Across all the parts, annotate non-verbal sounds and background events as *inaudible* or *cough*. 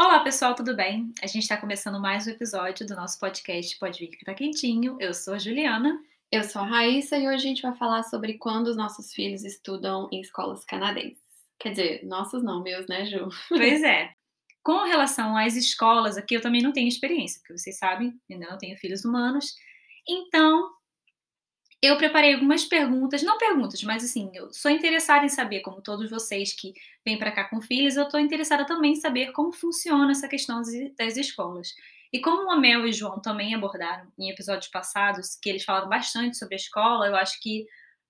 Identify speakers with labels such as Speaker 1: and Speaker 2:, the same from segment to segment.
Speaker 1: Olá, pessoal, tudo bem? A gente está começando mais um episódio do nosso podcast Pode Vir Que Tá Quentinho. Eu sou a Juliana.
Speaker 2: Eu sou a Raíssa e hoje a gente vai falar sobre quando os nossos filhos estudam em escolas canadenses. Quer dizer, nossos não, meus, né, Ju?
Speaker 1: Pois é. *laughs* Com relação às escolas, aqui eu também não tenho experiência, porque vocês sabem, ainda não tenho filhos humanos. Então, eu preparei algumas perguntas, não perguntas, mas assim, eu sou interessada em saber, como todos vocês que vêm para cá com filhos, eu estou interessada também em saber como funciona essa questão das escolas. E como a Mel e o João também abordaram em episódios passados, que eles falaram bastante sobre a escola, eu acho que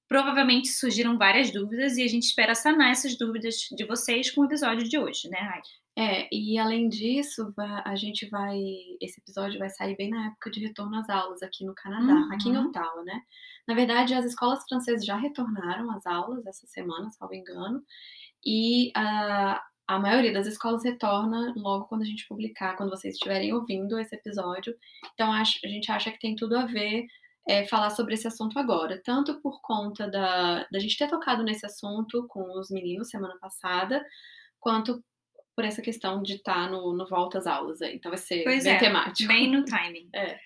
Speaker 1: provavelmente surgiram várias dúvidas e a gente espera sanar essas dúvidas de vocês com o episódio de hoje, né, Rai?
Speaker 2: É, e além disso, a gente vai. Esse episódio vai sair bem na época de retorno às aulas aqui no Canadá, uhum. aqui em uhum. Ottawa, né? Na verdade, as escolas francesas já retornaram às aulas essa semana, salvo engano, e a, a maioria das escolas retorna logo quando a gente publicar, quando vocês estiverem ouvindo esse episódio. Então, a gente acha que tem tudo a ver é, falar sobre esse assunto agora, tanto por conta da, da gente ter tocado nesse assunto com os meninos semana passada, quanto por essa questão de estar no, no volta às aulas aí. Então vai ser
Speaker 1: pois
Speaker 2: bem
Speaker 1: é,
Speaker 2: temático.
Speaker 1: Bem no timing. *laughs*
Speaker 2: É.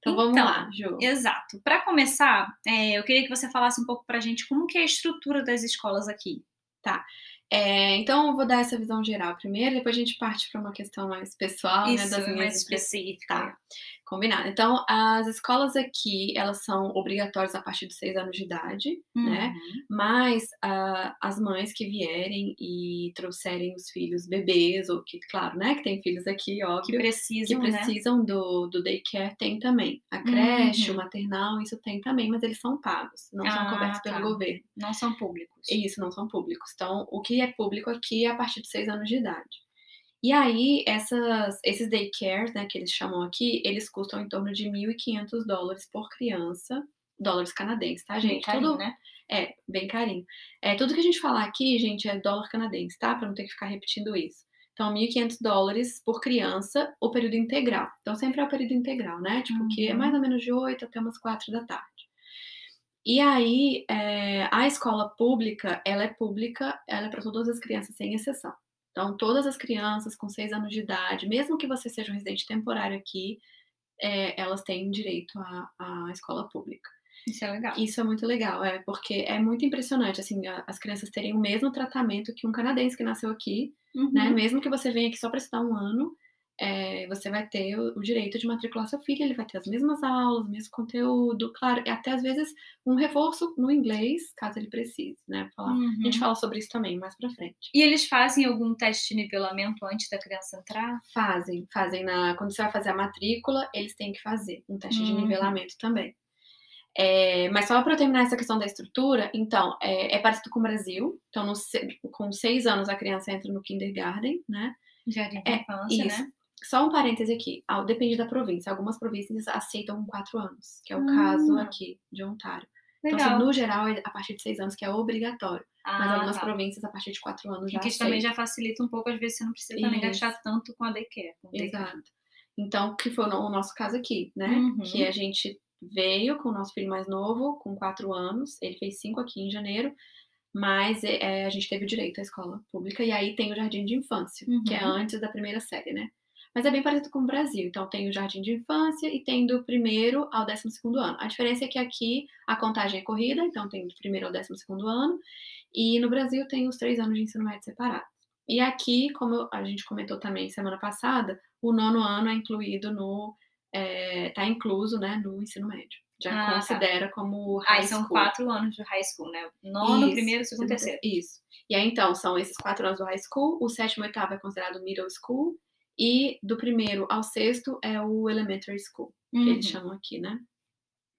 Speaker 2: Então, vamos então, lá, Ju.
Speaker 1: Exato. Para começar, é, eu queria que você falasse um pouco para a gente como que é a estrutura das escolas aqui.
Speaker 2: Tá. É, então, eu vou dar essa visão geral primeiro, depois a gente parte para uma questão mais pessoal,
Speaker 1: Isso,
Speaker 2: né, das minhas
Speaker 1: mais específica.
Speaker 2: Tá. Combinado. Então, as escolas aqui, elas são obrigatórias a partir de seis anos de idade, né? uhum. né? Mas uh, as mães que vierem e trouxerem os filhos bebês, ou que, claro, né, que tem filhos aqui, óbvio.
Speaker 1: Que precisam,
Speaker 2: que né? precisam
Speaker 1: né?
Speaker 2: do, do daycare, tem também. A creche, uhum. o maternal, isso tem também, mas eles são pagos, não ah, são cobertos tá. pelo governo.
Speaker 1: Não são públicos.
Speaker 2: Isso, não são públicos. Então, o que é público aqui a partir de seis anos de idade. E aí, essas, esses daycares, né, que eles chamam aqui, eles custam em torno de 1.500 dólares por criança, dólares canadenses, tá, gente? Bem
Speaker 1: carinho, tudo, né?
Speaker 2: É, bem carinho. É, tudo que a gente falar aqui, gente, é dólar canadense, tá? Pra não ter que ficar repetindo isso. Então, 1.500 dólares por criança, o período integral. Então, sempre é o período integral, né? Tipo, uhum. que é mais ou menos de 8 até umas 4 da tarde. E aí, é, a escola pública, ela é pública, ela é para todas as crianças, sem exceção. Então, todas as crianças com 6 anos de idade, mesmo que você seja um residente temporário aqui, é, elas têm direito à, à escola pública.
Speaker 1: Isso é legal.
Speaker 2: Isso é muito legal, é porque é muito impressionante, assim, a, as crianças terem o mesmo tratamento que um canadense que nasceu aqui, né? uhum. né? Mesmo que você venha aqui só para estudar um ano, é, você vai ter o, o, direito de matricular seu filho, ele vai ter as mesmas aulas, o mesmo conteúdo, claro, até às vezes um reforço no inglês, caso ele precise, né? Uhum. A gente uhum. fala sobre isso também mais pra frente.
Speaker 1: E eles fazem algum teste de nivelamento antes da criança entrar?
Speaker 2: Fazem, fazem na. Quando você vai fazer a matrícula, eles têm que fazer um teste uhum. de nivelamento também. É, mas só para terminar essa questão da estrutura, então, é, é parecido com o Brasil. Então, no, com seis anos a criança entra no kindergarten, né?
Speaker 1: Jardim de é, infância, isso. né?
Speaker 2: Só um parêntese aqui, depende da província. Algumas províncias aceitam com quatro anos, que é o caso ah. aqui de Ontário. Legal. Então, assim, no geral, é a partir de seis anos que é obrigatório. Ah, mas algumas tá. províncias, a partir de quatro anos, já
Speaker 1: Que também já facilita um pouco, às vezes você não precisa também gastar tanto com a daycare. Com
Speaker 2: Exato. Então, que foi o nosso caso aqui, né? Uhum. Que a gente veio com o nosso filho mais novo, com quatro anos. Ele fez cinco aqui em janeiro. Mas é, a gente teve o direito à escola pública. E aí tem o jardim de infância, uhum. que é uhum. antes da primeira série, né? Mas é bem parecido com o Brasil. Então, tem o jardim de infância e tem do primeiro ao décimo segundo ano. A diferença é que aqui a contagem é corrida, então tem do primeiro ao décimo segundo ano, e no Brasil tem os três anos de ensino médio separados. E aqui, como a gente comentou também semana passada, o nono ano é incluído no. está é, tá incluso né, no ensino médio. Já ah, tá. considera tá. como
Speaker 1: high Aí são quatro anos de high school, né? Nono, isso, primeiro, segundo, terceiro.
Speaker 2: Isso. E aí, então, são esses quatro anos do high school. O sétimo e oitavo é considerado middle school. E do primeiro ao sexto é o elementary school, uhum. que eles uhum. chamam aqui, né?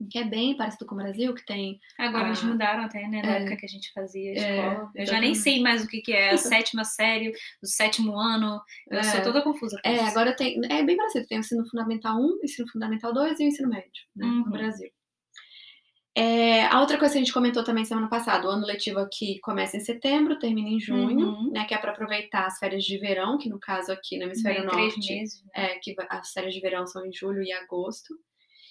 Speaker 2: Que é bem parecido com o Brasil, que tem.
Speaker 1: Agora a... eles mudaram até, né? Na é, época que a gente fazia a é, escola. É, eu já nem sei mais o que, que é a *laughs* sétima série, o sétimo ano. Eu é, sou toda confusa.
Speaker 2: é, isso. agora tem. É bem parecido. Tem o ensino fundamental 1, ensino fundamental 2 e o ensino médio, né? Uhum. No Brasil. É, a outra coisa que a gente comentou também semana passada, o ano letivo aqui começa em setembro, termina em junho, uhum. né? Que é para aproveitar as férias de verão, que no caso aqui no hemisfério
Speaker 1: Bem, norte, três meses,
Speaker 2: né? é que as férias de verão são em julho e agosto.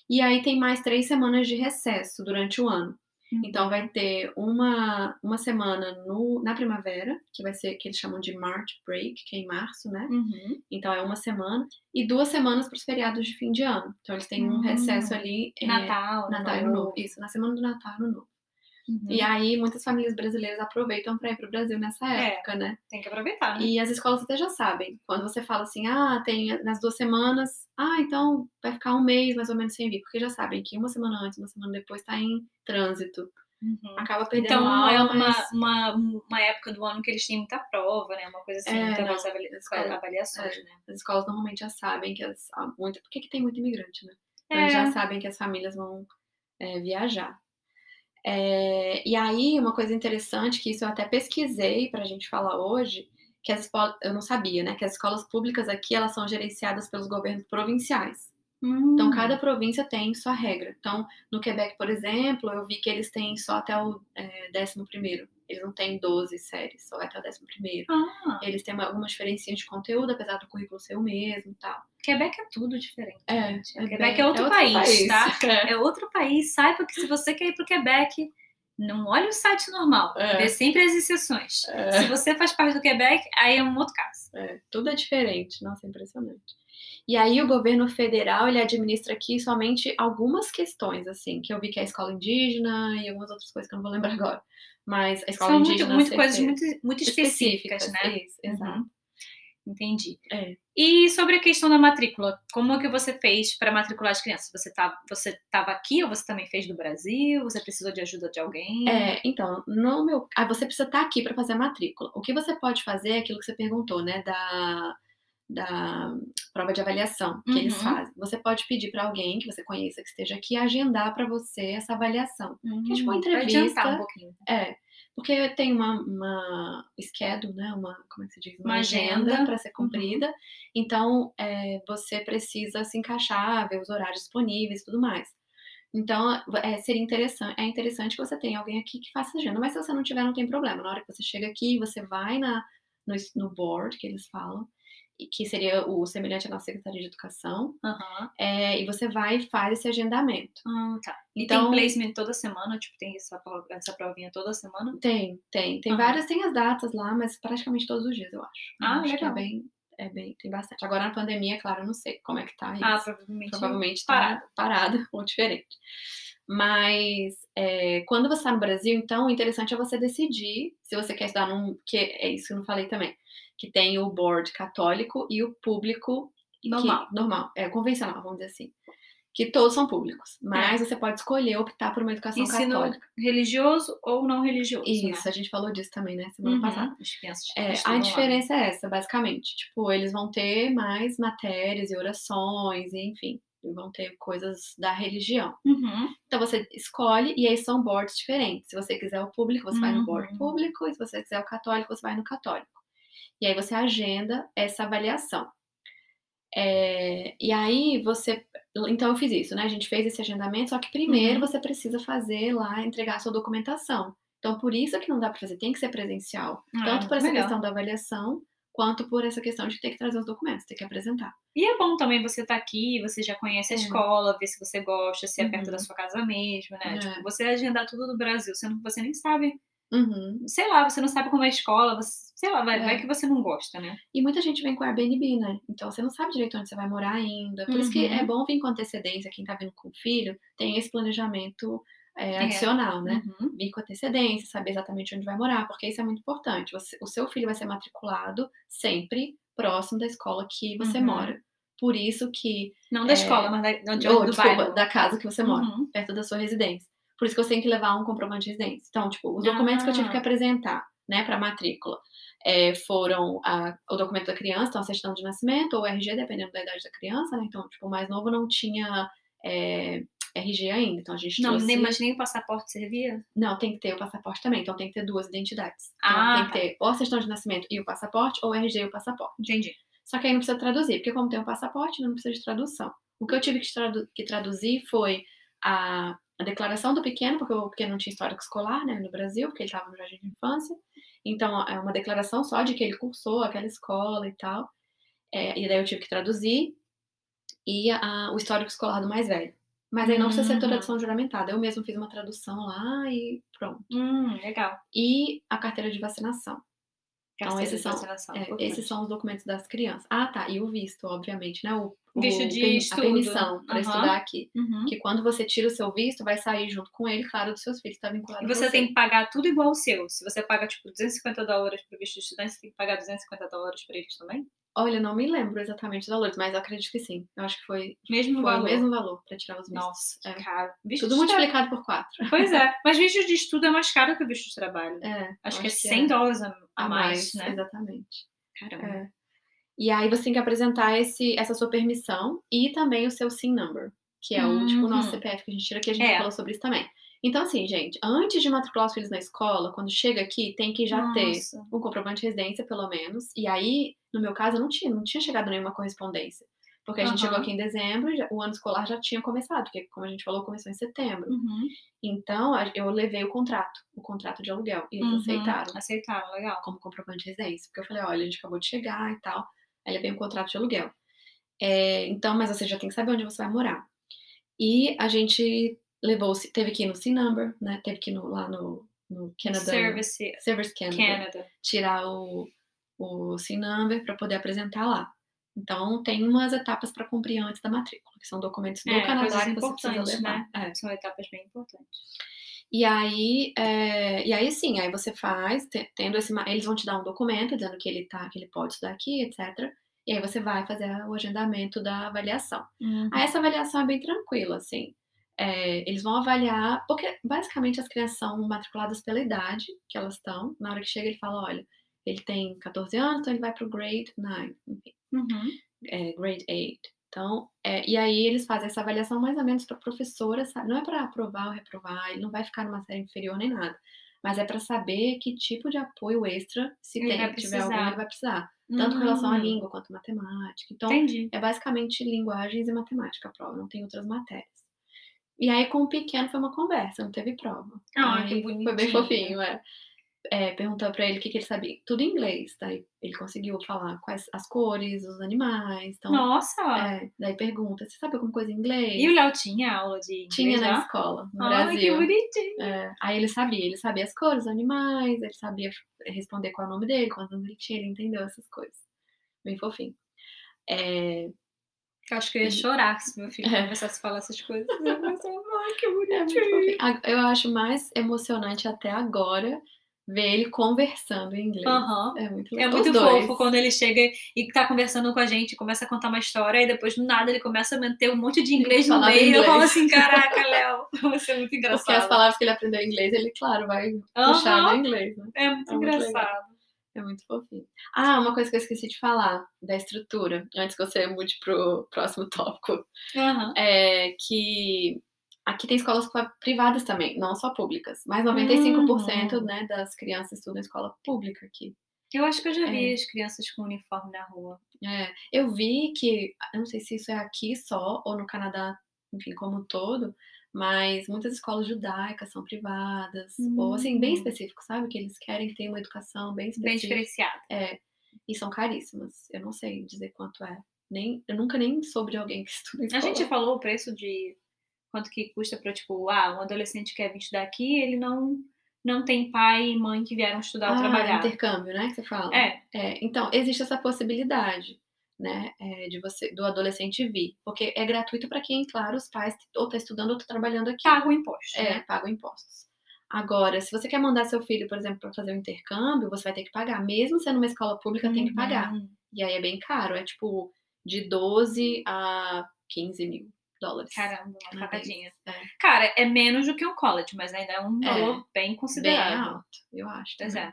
Speaker 2: E aí tem mais três semanas de recesso durante o ano. Uhum. Então vai ter uma, uma semana no, na primavera, que vai ser que eles chamam de March Break, que é em março, né? Uhum. Então é uma semana, e duas semanas para os feriados de fim de ano. Então eles têm um uhum. recesso ali.
Speaker 1: Natal,
Speaker 2: é, Natal Ano Novo. Isso, na semana do Natal Ano Novo. Uhum. E aí, muitas famílias brasileiras aproveitam para ir para o Brasil nessa é, época, é, né?
Speaker 1: Tem que aproveitar. Né?
Speaker 2: E as escolas até já sabem. Quando você fala assim, ah, tem nas duas semanas, ah, então vai ficar um mês mais ou menos sem vir, porque já sabem que uma semana antes, uma semana depois está em trânsito. Uhum. Acaba perdendo
Speaker 1: Então é uma, mas... uma, uma época do ano que eles têm muita prova, né? Uma coisa assim, é, muita
Speaker 2: não,
Speaker 1: avaliações, é, né?
Speaker 2: As escolas normalmente já sabem que as. Muito, por que, que tem muito imigrante, né? É. Eles já sabem que as famílias vão é, viajar. É, e aí, uma coisa interessante, que isso eu até pesquisei para a gente falar hoje, que as eu não sabia, né? Que as escolas públicas aqui, elas são gerenciadas pelos governos provinciais. Hum. Então, cada província tem sua regra. Então, no Quebec, por exemplo, eu vi que eles têm só até o é, 11 primeiro. Eles não têm 12 séries, só até o 11 primeiro. Ah. Eles têm algumas diferencinhas de conteúdo, apesar do currículo ser o mesmo e tal.
Speaker 1: Quebec é tudo diferente.
Speaker 2: É, é
Speaker 1: Quebec bem, é, outro, é outro país, país, tá? *laughs* É. é. outro país. Saiba que se você quer ir pro Quebec, não olhe o site normal. É. Vê sempre as exceções. É. Se você faz parte do Quebec, aí é um outro caso.
Speaker 2: É, tudo é diferente. Nossa, é impressionante. E aí o governo federal, ele administra aqui somente algumas questões, assim, que eu vi que é a escola indígena e algumas outras coisas que eu não vou lembrar agora. Mas a escola
Speaker 1: São muito, muito coisas muito, muito específicas, específicas né?
Speaker 2: Isso, exato. Uhum.
Speaker 1: Entendi.
Speaker 2: É.
Speaker 1: E sobre a questão da matrícula, como é que você fez para matricular as crianças? Você tá, você estava aqui ou você também fez do Brasil? Você precisou de ajuda de alguém?
Speaker 2: É, então, no meu, ah, você precisa estar tá aqui para fazer a matrícula. O que você pode fazer é aquilo que você perguntou, né, da da prova de avaliação que uhum. eles fazem. Você pode pedir para alguém que você conheça que esteja aqui agendar para você essa avaliação. Uhum. Que é tipo uma entrevista.
Speaker 1: um pouquinho.
Speaker 2: É. Porque tem uma, uma schedule, né? Uma, como é que se diz? Uma, uma agenda para ser uhum. cumprida. Uhum. Então, é, você precisa se encaixar, ver os horários disponíveis e tudo mais. Então, é, seria interessante, é interessante que você tenha alguém aqui que faça agenda. Mas se você não tiver, não tem problema. Na hora que você chega aqui, você vai na, no, no board, que eles falam, que seria o semelhante à nossa Secretaria de Educação,
Speaker 1: uhum.
Speaker 2: é, e você vai e faz esse agendamento.
Speaker 1: Ah, tá. E então, tem placement toda semana? Tipo, tem essa, essa provinha toda semana?
Speaker 2: Tem, tem. Tem uhum. várias, tem as datas lá, mas praticamente todos os dias, eu acho.
Speaker 1: Ah,
Speaker 2: eu acho
Speaker 1: legal.
Speaker 2: é bem, é bem, tem bastante. Agora na pandemia, claro, eu não sei como é que tá isso.
Speaker 1: Ah, provavelmente.
Speaker 2: Provavelmente tá parado, parado *laughs* ou diferente. Mas é, quando você está no Brasil, então, o interessante é você decidir se você quer estudar num. que é isso que eu não falei também que tem o board católico e o público
Speaker 1: normal,
Speaker 2: que, normal, é convencional, vamos dizer assim. Que todos são públicos, mas é. você pode escolher optar por uma educação
Speaker 1: Ensino
Speaker 2: católica.
Speaker 1: religioso ou não religioso.
Speaker 2: Isso,
Speaker 1: né?
Speaker 2: a gente falou disso também, né, semana uhum. passada.
Speaker 1: É,
Speaker 2: a diferença é essa, basicamente. Tipo, eles vão ter mais matérias e orações, e, enfim, vão ter coisas da religião.
Speaker 1: Uhum.
Speaker 2: Então você escolhe e aí são boards diferentes. Se você quiser o público, você uhum. vai no board uhum. público, e se você quiser o católico, você vai no católico. E aí você agenda essa avaliação. É, e aí você. Então eu fiz isso, né? A gente fez esse agendamento, só que primeiro uhum. você precisa fazer lá, entregar a sua documentação. Então, por isso que não dá para fazer, tem que ser presencial. Ah, tanto por essa legal. questão da avaliação, quanto por essa questão de ter que trazer os documentos, ter que apresentar.
Speaker 1: E é bom também você estar tá aqui, você já conhece a é. escola, ver se você gosta, se é uhum. perto da uhum. sua casa mesmo, né? É. Tipo, você agendar tudo do Brasil, sendo que você nem sabe
Speaker 2: Uhum.
Speaker 1: Sei lá, você não sabe como é a escola, você, sei lá, vai, é. vai que você não gosta, né?
Speaker 2: E muita gente vem com Airbnb, né? Então você não sabe direito onde você vai morar ainda. Por uhum. isso que é uhum. bom vir com antecedência, quem tá vindo com filho, tem esse planejamento é, é. adicional, né?
Speaker 1: Uhum.
Speaker 2: Vir com antecedência, saber exatamente onde vai morar, porque isso é muito importante. Você, o seu filho vai ser matriculado sempre próximo da escola que você uhum. mora. Por isso que.
Speaker 1: Não da é, escola, mas da, de,
Speaker 2: ou, do desculpa, bairro. da casa que você mora, uhum. perto da sua residência. Por isso que você tem que levar um comprovante de residência. Então, tipo, os documentos ah. que eu tive que ah. apresentar, né, para matrícula, é, foram a, o documento da criança, então a certidão de nascimento, ou RG, dependendo da idade da criança, né? Então, tipo, o mais novo não tinha é, RG ainda, então a gente
Speaker 1: Não,
Speaker 2: trouxe...
Speaker 1: nem, mas nem o passaporte servia?
Speaker 2: Não, tem que ter o passaporte também, então tem que ter duas identidades. Então
Speaker 1: ah,
Speaker 2: tem que tá. ter ou a certidão de nascimento e o passaporte, ou RG e o passaporte.
Speaker 1: Entendi.
Speaker 2: Só que aí não precisa traduzir, porque como tem o passaporte, não precisa de tradução. O que eu tive que, tradu que traduzir foi a a declaração do pequeno, porque o pequeno não tinha histórico escolar né, no Brasil, porque ele estava no jardim de infância. Então, é uma declaração só de que ele cursou aquela escola e tal. É, e daí eu tive que traduzir. E a, o histórico escolar do mais velho. Mas aí não precisa ser tradução juramentada. Eu mesmo fiz uma tradução lá e pronto.
Speaker 1: Hum, legal.
Speaker 2: E a carteira de vacinação. Então, esses são, é, esses são os documentos das crianças. Ah, tá. E o visto, obviamente, né? O,
Speaker 1: visto de
Speaker 2: o,
Speaker 1: estudo.
Speaker 2: A permissão para
Speaker 1: uhum.
Speaker 2: estudar aqui.
Speaker 1: Uhum.
Speaker 2: Que quando você tira o seu visto, vai sair junto com ele, claro, dos seus filhos. Está vinculado
Speaker 1: E você,
Speaker 2: você
Speaker 1: tem que pagar tudo igual o seu. Se você paga, tipo, 250 dólares para o visto de estudante, você tem que pagar 250 dólares para eles também?
Speaker 2: Olha, não me lembro exatamente os valores, mas eu acredito que sim. Eu acho que foi,
Speaker 1: mesmo
Speaker 2: foi
Speaker 1: valor.
Speaker 2: o mesmo valor para tirar os vistos.
Speaker 1: Nossa,
Speaker 2: é.
Speaker 1: caro. Visto
Speaker 2: Tudo multiplicado por quatro.
Speaker 1: Pois é. *laughs* Mas visto de estudo é mais caro que o visto de trabalho.
Speaker 2: É,
Speaker 1: acho que é 100 dólares a,
Speaker 2: a
Speaker 1: mais, né?
Speaker 2: Exatamente.
Speaker 1: Caramba.
Speaker 2: É. E aí você tem que apresentar esse, essa sua permissão e também o seu SIN number, que é o tipo nosso
Speaker 1: Uhum.
Speaker 2: CPF que a gente tira aqui, a gente
Speaker 1: É.
Speaker 2: falou sobre isso também. Então, assim, gente, antes de matricular os filhos na escola, quando chega aqui, tem que já ter
Speaker 1: Nossa.
Speaker 2: um comprovante de residência, pelo menos. E aí, no meu caso, não tinha, não tinha chegado nenhuma correspondência. Porque a gente
Speaker 1: Aham.
Speaker 2: chegou aqui em dezembro, e já- o ano escolar já tinha começado, porque, como a gente falou, começou em setembro.
Speaker 1: Uhum.
Speaker 2: Então, eu levei o contrato, o contrato de aluguel, e eles
Speaker 1: Uhum.
Speaker 2: aceitaram
Speaker 1: Aceitaram, legal.
Speaker 2: como comprovante de residência. Porque eu falei, olha, a gente acabou de chegar e tal. Aí levei um contrato de aluguel. É, então, mas você já tem que saber onde você vai morar. E a gente levou, teve que ir no SIN number, né? Teve que ir no- lá no, no Canada,
Speaker 1: Service
Speaker 2: Service Canada,
Speaker 1: Canada.
Speaker 2: tirar o, o SIN number para poder apresentar lá. Então, tem umas etapas para cumprir antes da matrícula, que são documentos do
Speaker 1: É,
Speaker 2: Canadá
Speaker 1: coisas
Speaker 2: que você precisa levar.
Speaker 1: né?
Speaker 2: É.
Speaker 1: São etapas bem importantes.
Speaker 2: E aí, é, e aí sim, aí você faz, te- tendo esse, eles vão te dar um documento dizendo que ele tá, que ele pode estudar aqui, etc. E aí você vai fazer o agendamento da avaliação.
Speaker 1: Uhum.
Speaker 2: Aí essa avaliação é bem tranquila, assim. É, eles vão avaliar, porque basicamente as crianças são matriculadas pela idade que elas estão. Na hora que chega, ele fala, olha, ele tem 14 anos, então ele vai pro grade 9, enfim,
Speaker 1: Uhum.
Speaker 2: é, grade 8. Então, é, e aí eles fazem essa avaliação mais ou menos para a professora, sabe? Não é para aprovar ou reprovar, ele não vai ficar numa série inferior nem nada. Mas é para saber que tipo de apoio extra, se
Speaker 1: Ele
Speaker 2: tem, tiver algum, ele vai precisar. Tanto com relação à
Speaker 1: Hum.
Speaker 2: língua quanto à matemática. Então,
Speaker 1: Entendi.
Speaker 2: é basicamente linguagens e matemática a prova, não tem outras matérias. E aí, com o pequeno, foi uma conversa, não teve prova.
Speaker 1: Ah,
Speaker 2: Aí
Speaker 1: que
Speaker 2: Foi bem
Speaker 1: bonitinho.
Speaker 2: fofinho, é. É, perguntando pra ele o que, que ele sabia. Tudo em inglês, daí ele conseguiu falar quais as cores, os animais. Então,
Speaker 1: Nossa!
Speaker 2: é, daí pergunta, você sabe alguma coisa em inglês?
Speaker 1: E o Léo tinha aula de inglês
Speaker 2: Tinha na
Speaker 1: lá?
Speaker 2: escola, no
Speaker 1: Ai, que
Speaker 2: Brasil.
Speaker 1: bonitinho.
Speaker 2: É, aí ele sabia, ele sabia as cores, os animais, ele sabia responder qual é o nome dele, quantos anos ele tinha, ele entendeu essas coisas. Bem fofinho. É,
Speaker 1: Eu acho que eu ia chorar se meu filho *laughs*
Speaker 2: É.
Speaker 1: começasse a falar essas coisas. Eu pensava, ai, que
Speaker 2: É
Speaker 1: bonitinho.
Speaker 2: A- Eu acho mais emocionante até agora ver ele conversando em inglês.
Speaker 1: Aham.
Speaker 2: É muito
Speaker 1: É muito
Speaker 2: dois.
Speaker 1: fofo quando ele chega e tá conversando com a gente, começa a contar uma história e depois do nada ele começa a meter um monte de inglês no meio. E eu
Speaker 2: inglês.
Speaker 1: falo assim, caraca, *laughs* Léo, você é muito
Speaker 2: Porque
Speaker 1: engraçado.
Speaker 2: as palavras que ele aprendeu em inglês, ele, claro, vai
Speaker 1: Aham.
Speaker 2: puxar no inglês, né?
Speaker 1: É muito
Speaker 2: É muito
Speaker 1: engraçado.
Speaker 2: É muito fofinho. Ah, uma coisa que eu esqueci de falar da estrutura, antes que você mude pro próximo *laughs* tópico,
Speaker 1: Aham.
Speaker 2: é que aqui tem escolas privadas também, não só públicas, mas 95%
Speaker 1: Uhum.
Speaker 2: né, das crianças estudam escola pública aqui.
Speaker 1: Eu acho que eu já vi
Speaker 2: É.
Speaker 1: as crianças com uniforme na rua.
Speaker 2: É, eu vi que, eu não sei se isso é aqui só ou no Canadá, enfim, como um todo, mas muitas escolas judaicas são privadas, ou assim, bem
Speaker 1: Hum.
Speaker 2: específico, sabe? Que eles querem ter uma educação bem
Speaker 1: Bem
Speaker 2: específica.
Speaker 1: diferenciada.
Speaker 2: É, e são caríssimas. Eu não sei dizer quanto é. Nem, eu nunca nem soube de alguém que *laughs* estuda em
Speaker 1: A
Speaker 2: escola.
Speaker 1: gente falou o preço de quanto que custa pra, tipo, ah, um adolescente quer vir estudar aqui, ele não, não tem pai e mãe que vieram estudar ou
Speaker 2: ah,
Speaker 1: trabalhar.
Speaker 2: intercâmbio, né? Que você fala.
Speaker 1: É,
Speaker 2: É, então, existe essa possibilidade, né, é, de você, do adolescente vir, porque é gratuito para quem, claro, os pais ou tá estudando ou tá trabalhando aqui.
Speaker 1: paga o imposto.
Speaker 2: É,
Speaker 1: né?
Speaker 2: pagam impostos. Agora, se você quer mandar seu filho, por exemplo, para fazer um intercâmbio, você vai ter que pagar. Mesmo sendo uma escola pública, tem que pagar.
Speaker 1: Uhum.
Speaker 2: E aí é bem caro, é tipo de 12 a 15 mil dólares.
Speaker 1: Caramba, uma facadinha.
Speaker 2: É.
Speaker 1: Cara, é menos do que um college, mas ainda é um
Speaker 2: É.
Speaker 1: valor bem
Speaker 2: Bem
Speaker 1: considerável.
Speaker 2: alto, eu acho.
Speaker 1: Pois é.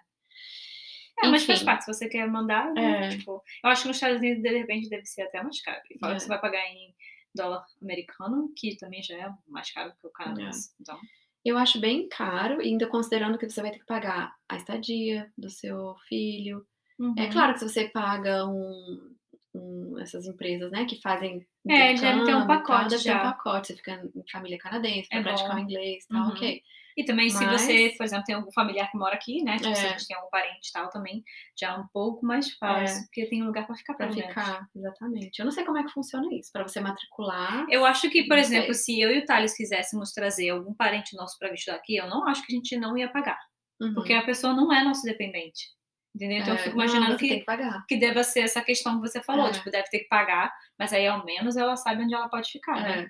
Speaker 1: É, mas faz
Speaker 2: Enfim.
Speaker 1: parte, se você quer mandar, né,
Speaker 2: É.
Speaker 1: tipo, eu acho que nos Estados Unidos, de repente, deve ser até mais caro. E fala
Speaker 2: É.
Speaker 1: que você vai pagar em dólar americano, que também já é mais caro que o
Speaker 2: É.
Speaker 1: canadense. Então,
Speaker 2: Eu acho bem caro, ainda considerando que você vai ter que pagar a estadia do seu filho. É
Speaker 1: uhum.
Speaker 2: claro que se você paga um, um- essas empresas, né, que fazem
Speaker 1: É, deve ter um pacote
Speaker 2: deve ter um pacote, você fica em família canadense,
Speaker 1: É
Speaker 2: pra praticar
Speaker 1: bom.
Speaker 2: o inglês, tá
Speaker 1: Uhum.
Speaker 2: ok.
Speaker 1: E também, Mas... se você, por exemplo, tem algum familiar que mora aqui, né? Tipo, é. se a gente tem algum parente e tal também, já é um pouco mais fácil, é. porque tem um lugar para ficar
Speaker 2: para ficar, exatamente. Eu não sei como é que funciona isso, para você matricular.
Speaker 1: Eu acho que, por exemplo, sei. se eu e o Thales quiséssemos trazer algum parente nosso para estudar aqui, eu não acho que a gente não ia pagar. Uhum. Porque a pessoa não é nosso dependente. Entendeu? Então é, eu fico imaginando não, que, que, que deva ser essa questão que você falou, é. tipo, deve ter que pagar, mas aí ao menos ela sabe onde ela pode ficar, né? é. né?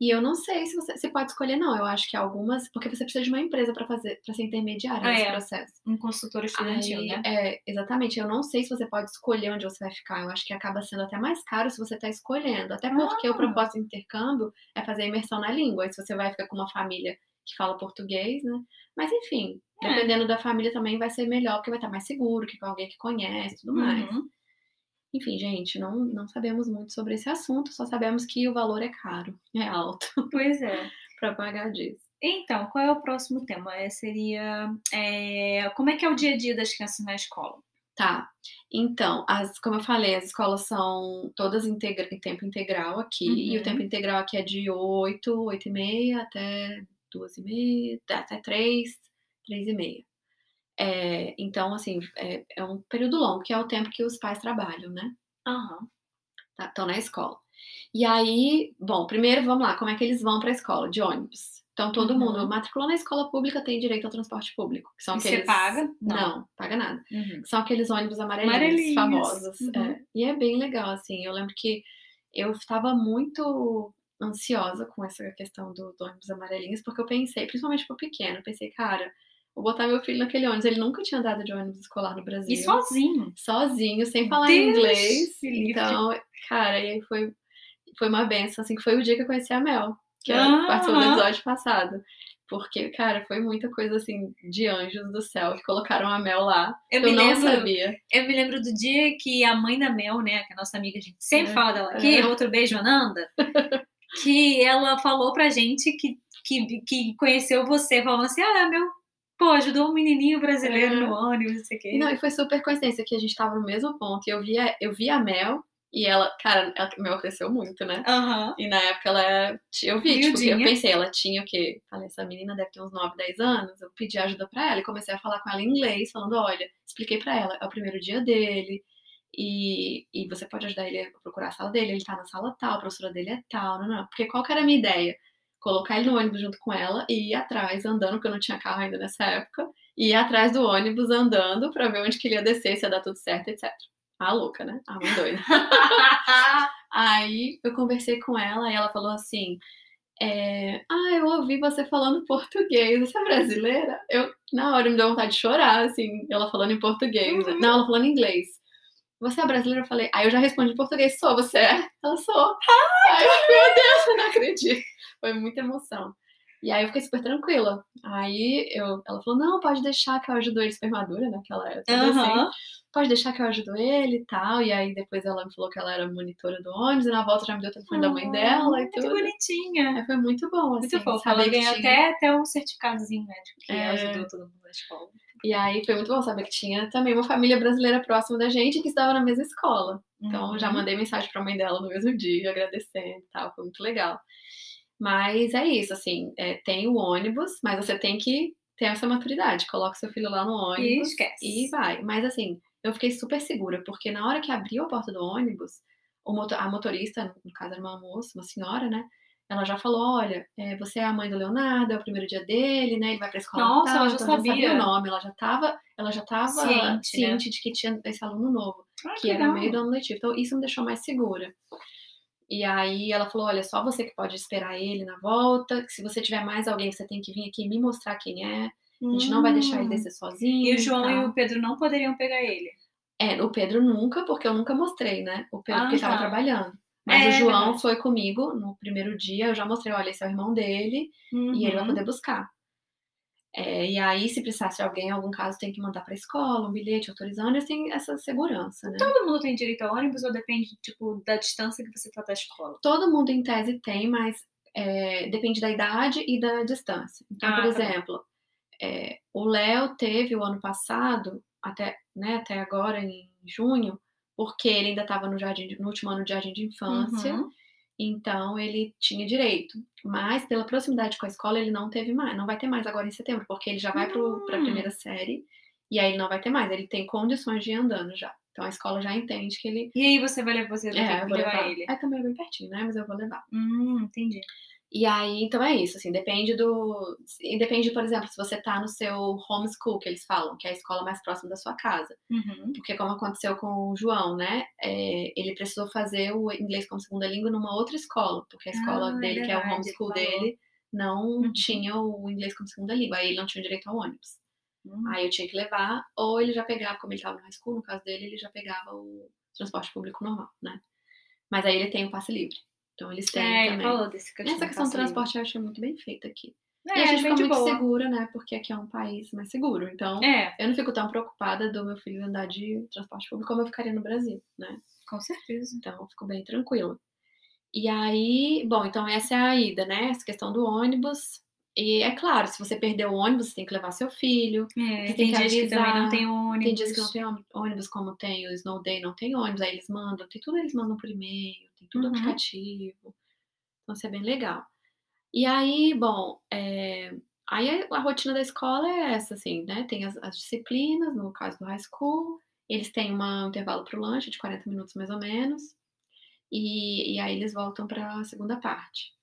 Speaker 2: E eu não sei se você, você pode escolher, não. Eu acho que algumas. Porque você precisa de uma empresa para fazer, para ser intermediária ah, nesse é. processo.
Speaker 1: Um consultor estudantil, Aí, né?
Speaker 2: É, exatamente. Eu não sei se você pode escolher onde você vai ficar. Eu acho que acaba sendo até mais caro se você está escolhendo. Até porque ah. o propósito do intercâmbio é fazer imersão na língua. E se você vai ficar com uma família que fala português, né? Mas enfim, é. dependendo da família também vai ser melhor, porque vai estar mais seguro, que com alguém que conhece tudo mais. Uhum. Enfim, gente, não, não sabemos muito sobre esse assunto, só sabemos que o valor é caro, *laughs* é alto.
Speaker 1: Pois é. *laughs*
Speaker 2: para pagar disso.
Speaker 1: Então, qual é o próximo tema? É, seria é, como é que é o dia a dia das crianças na escola?
Speaker 2: Tá. Então, as, como eu falei, as escolas são todas integra, em tempo integral aqui, uhum. e o tempo uhum. integral aqui é de 8, 8 e meia até 2 e meia, até 3, 3 e meia. É, então, assim, é, é, um período longo, que é o tempo que os pais trabalham, né?
Speaker 1: Aham.
Speaker 2: Estão tá, na escola. E aí, bom, primeiro vamos lá, como é que eles vão para a escola? De ônibus. Então, todo uhum. mundo matriculou na escola pública tem direito ao transporte público. Que são
Speaker 1: e
Speaker 2: aqueles...
Speaker 1: Você paga?
Speaker 2: Não, não paga nada. Uhum. São aqueles ônibus amarelinhos, amarelinhos. famosos. Uhum. É. E é bem legal, assim. Eu lembro que eu estava muito ansiosa com essa questão do, do ônibus amarelinhos, porque eu pensei, principalmente pro pequeno, pensei, cara, vou botar meu filho naquele ônibus. Ele nunca tinha andado de ônibus escolar no Brasil.
Speaker 1: E sozinho.
Speaker 2: Sozinho, sem falar Deus inglês. Então, cara, e aí foi, foi uma benção, assim, que foi o dia que eu conheci a Mel, que ah, participou do episódio passado. Porque, cara, foi muita coisa assim de anjos do céu que colocaram a Mel lá. Eu, eu não lembro, sabia.
Speaker 1: Eu me lembro do dia que a mãe da Mel, né, que é a nossa amiga, a gente sempre é, fala dela aqui, é. outro beijo, Ananda, *laughs* que ela falou pra gente que, que, que conheceu você, falando assim: ah, meu pô, ajudou um menininho brasileiro é. no ônibus, não sei o quê.
Speaker 2: Não, e foi super coincidência que a gente tava no mesmo ponto. E eu vi a, eu vi a Mel e ela, cara, ela, Mel cresceu muito, né?
Speaker 1: Uhum.
Speaker 2: E na época ela, eu vi, tipo, eu pensei, ela tinha o quê? Falei, essa menina deve ter uns 9, 10 anos. Eu pedi ajuda pra ela e comecei a falar com ela em inglês, falando, olha, expliquei pra ela, é o primeiro dia dele. E, e você pode ajudar ele a procurar a sala dele, ele tá na sala tal, a professora dele é tal, não, não. Porque qual que era a minha ideia? colocar ele no ônibus junto com ela e ir atrás andando, porque eu não tinha carro ainda nessa época, e ir atrás do ônibus andando para ver onde que ele ia descer, se ia dar tudo certo, etc. A louca, né? A mãe doida. *laughs* Aí eu conversei com ela e ela falou assim: é, Ah, eu ouvi você falando português, você é brasileira? Eu, na hora, me deu vontade de chorar, assim, ela falando em português. Uhum. Não, ela falando em inglês. Você é brasileira? Eu falei, aí eu já respondi em português, sou, você é? Ela sou. Ai, meu Deus, eu não acredito. Foi muita emoção. E aí eu fiquei super tranquila. Aí eu, ela falou, não, pode deixar que eu ajudo ele, super madura, né? Que ela era uhum. assim. Pode deixar que eu ajudo ele e tal. E aí depois ela me falou que ela era monitora do ônibus, e na volta já me deu o telefone oh, da mãe dela e tudo.
Speaker 1: Muito bonitinha.
Speaker 2: É, foi muito bom,
Speaker 1: assim. Muito fofo. Ela ganhou até, até um certificadozinho médico que é... ajudou todo mundo na escola.
Speaker 2: E aí foi muito bom saber que tinha também uma família brasileira próxima da gente que estava na mesma escola. Então uhum. já mandei mensagem para a mãe dela no mesmo dia, agradecendo e tal, foi muito legal. Mas é isso, assim, é, tem o ônibus, mas você tem que ter essa maturidade. Coloca seu filho lá no ônibus
Speaker 1: e, esquece.
Speaker 2: e vai. Mas assim, eu fiquei super segura, porque na hora que abriu a porta do ônibus, motor, a motorista, no caso era uma moça, uma senhora, né? Ela já falou, olha, é, você é a mãe do Leonardo, é o primeiro dia dele, né? Ele vai pra escola.
Speaker 1: Nossa, tal, ela já então sabia.
Speaker 2: sabia o nome, ela já tava, ela já tava ciente, né? ciente né? de que tinha esse aluno novo, ah, que, que era meio do ano letivo. Então isso me deixou mais segura. E aí ela falou: olha, só você que pode esperar ele na volta. Que se você tiver mais alguém, você tem que vir aqui me mostrar quem é. A gente hum. não vai deixar ele hum. descer sozinho.
Speaker 1: E o João e, e o Pedro não poderiam pegar ele.
Speaker 2: É, o Pedro nunca, porque eu nunca mostrei, né? O Pedro ah, porque estava tá. trabalhando. Mas é, o João foi comigo no primeiro dia, eu já mostrei, olha, esse é o irmão dele uhum. e ele vai uhum. poder buscar. É, e aí, se precisasse de alguém, em algum caso, tem que mandar para a escola um bilhete autorizando, e tem essa segurança, né?
Speaker 1: Todo mundo tem direito a ônibus ou depende, tipo, da distância que você está da escola?
Speaker 2: Todo mundo, em tese, tem, mas é, depende da idade e da distância. Então, ah, por tá exemplo, é, o Léo teve o ano passado, até, né, até agora, em junho, porque ele ainda estava no, jardim, no último ano de jardim de infância. Uhum. Então ele tinha direito. Mas pela proximidade com a escola, ele não teve mais, não vai ter mais agora em setembro, porque ele já vai para a primeira série e aí ele não vai ter mais. Ele tem condições de ir andando já. Então a escola já entende que ele.
Speaker 1: E aí você vai levar, você
Speaker 2: É,
Speaker 1: levar
Speaker 2: levar.
Speaker 1: ele.
Speaker 2: É também bem pertinho, né? Mas eu vou levar.
Speaker 1: Hum, entendi.
Speaker 2: E aí, então é isso, assim, depende do. Depende, por exemplo, se você tá no seu homeschool, que eles falam, que é a escola mais próxima da sua casa.
Speaker 1: Uhum.
Speaker 2: Porque, como aconteceu com o João, né? é, ele precisou fazer o inglês como segunda língua numa outra escola, porque a escola
Speaker 1: Ah, é
Speaker 2: dele, que é o homeschool dele, não
Speaker 1: Uhum.
Speaker 2: tinha o inglês como segunda língua. Aí ele não tinha direito ao ônibus.
Speaker 1: Hum.
Speaker 2: Aí eu tinha que levar, ou ele já pegava, como ele tava no high school, no caso dele, ele já pegava o transporte público normal, né? Mas aí ele tem o passe livre. Então eles têm
Speaker 1: É,
Speaker 2: também.
Speaker 1: falou desse questão
Speaker 2: Essa questão do transporte eu achei muito bem feita aqui.
Speaker 1: É,
Speaker 2: e a gente
Speaker 1: bem
Speaker 2: fica muito
Speaker 1: boa.
Speaker 2: segura, né? Porque aqui é um país mais seguro. Então,
Speaker 1: É,
Speaker 2: eu não fico tão preocupada do meu filho andar de transporte público como eu ficaria no Brasil, né?
Speaker 1: com certeza.
Speaker 2: Então, eu fico bem tranquila. E aí, bom, então essa é a ida, né? Essa questão do ônibus. E é claro, se você perder o ônibus, você tem que levar seu filho.
Speaker 1: É, tem,
Speaker 2: tem
Speaker 1: dias que também não tem ônibus.
Speaker 2: Tem dias que não tem ônibus- ônibus, como tem o Snow Day, não tem ônibus, aí eles mandam, tem tudo eles mandam por e-mail, tem tudo
Speaker 1: Uhum.
Speaker 2: aplicativo. Então isso é bem legal. E aí, bom, é, aí a, a rotina da escola é essa, assim, né? Tem as, as disciplinas, no caso do high school, eles têm uma- um intervalo para o lanche de 40 minutos mais ou menos, e, e aí eles voltam para a segunda parte.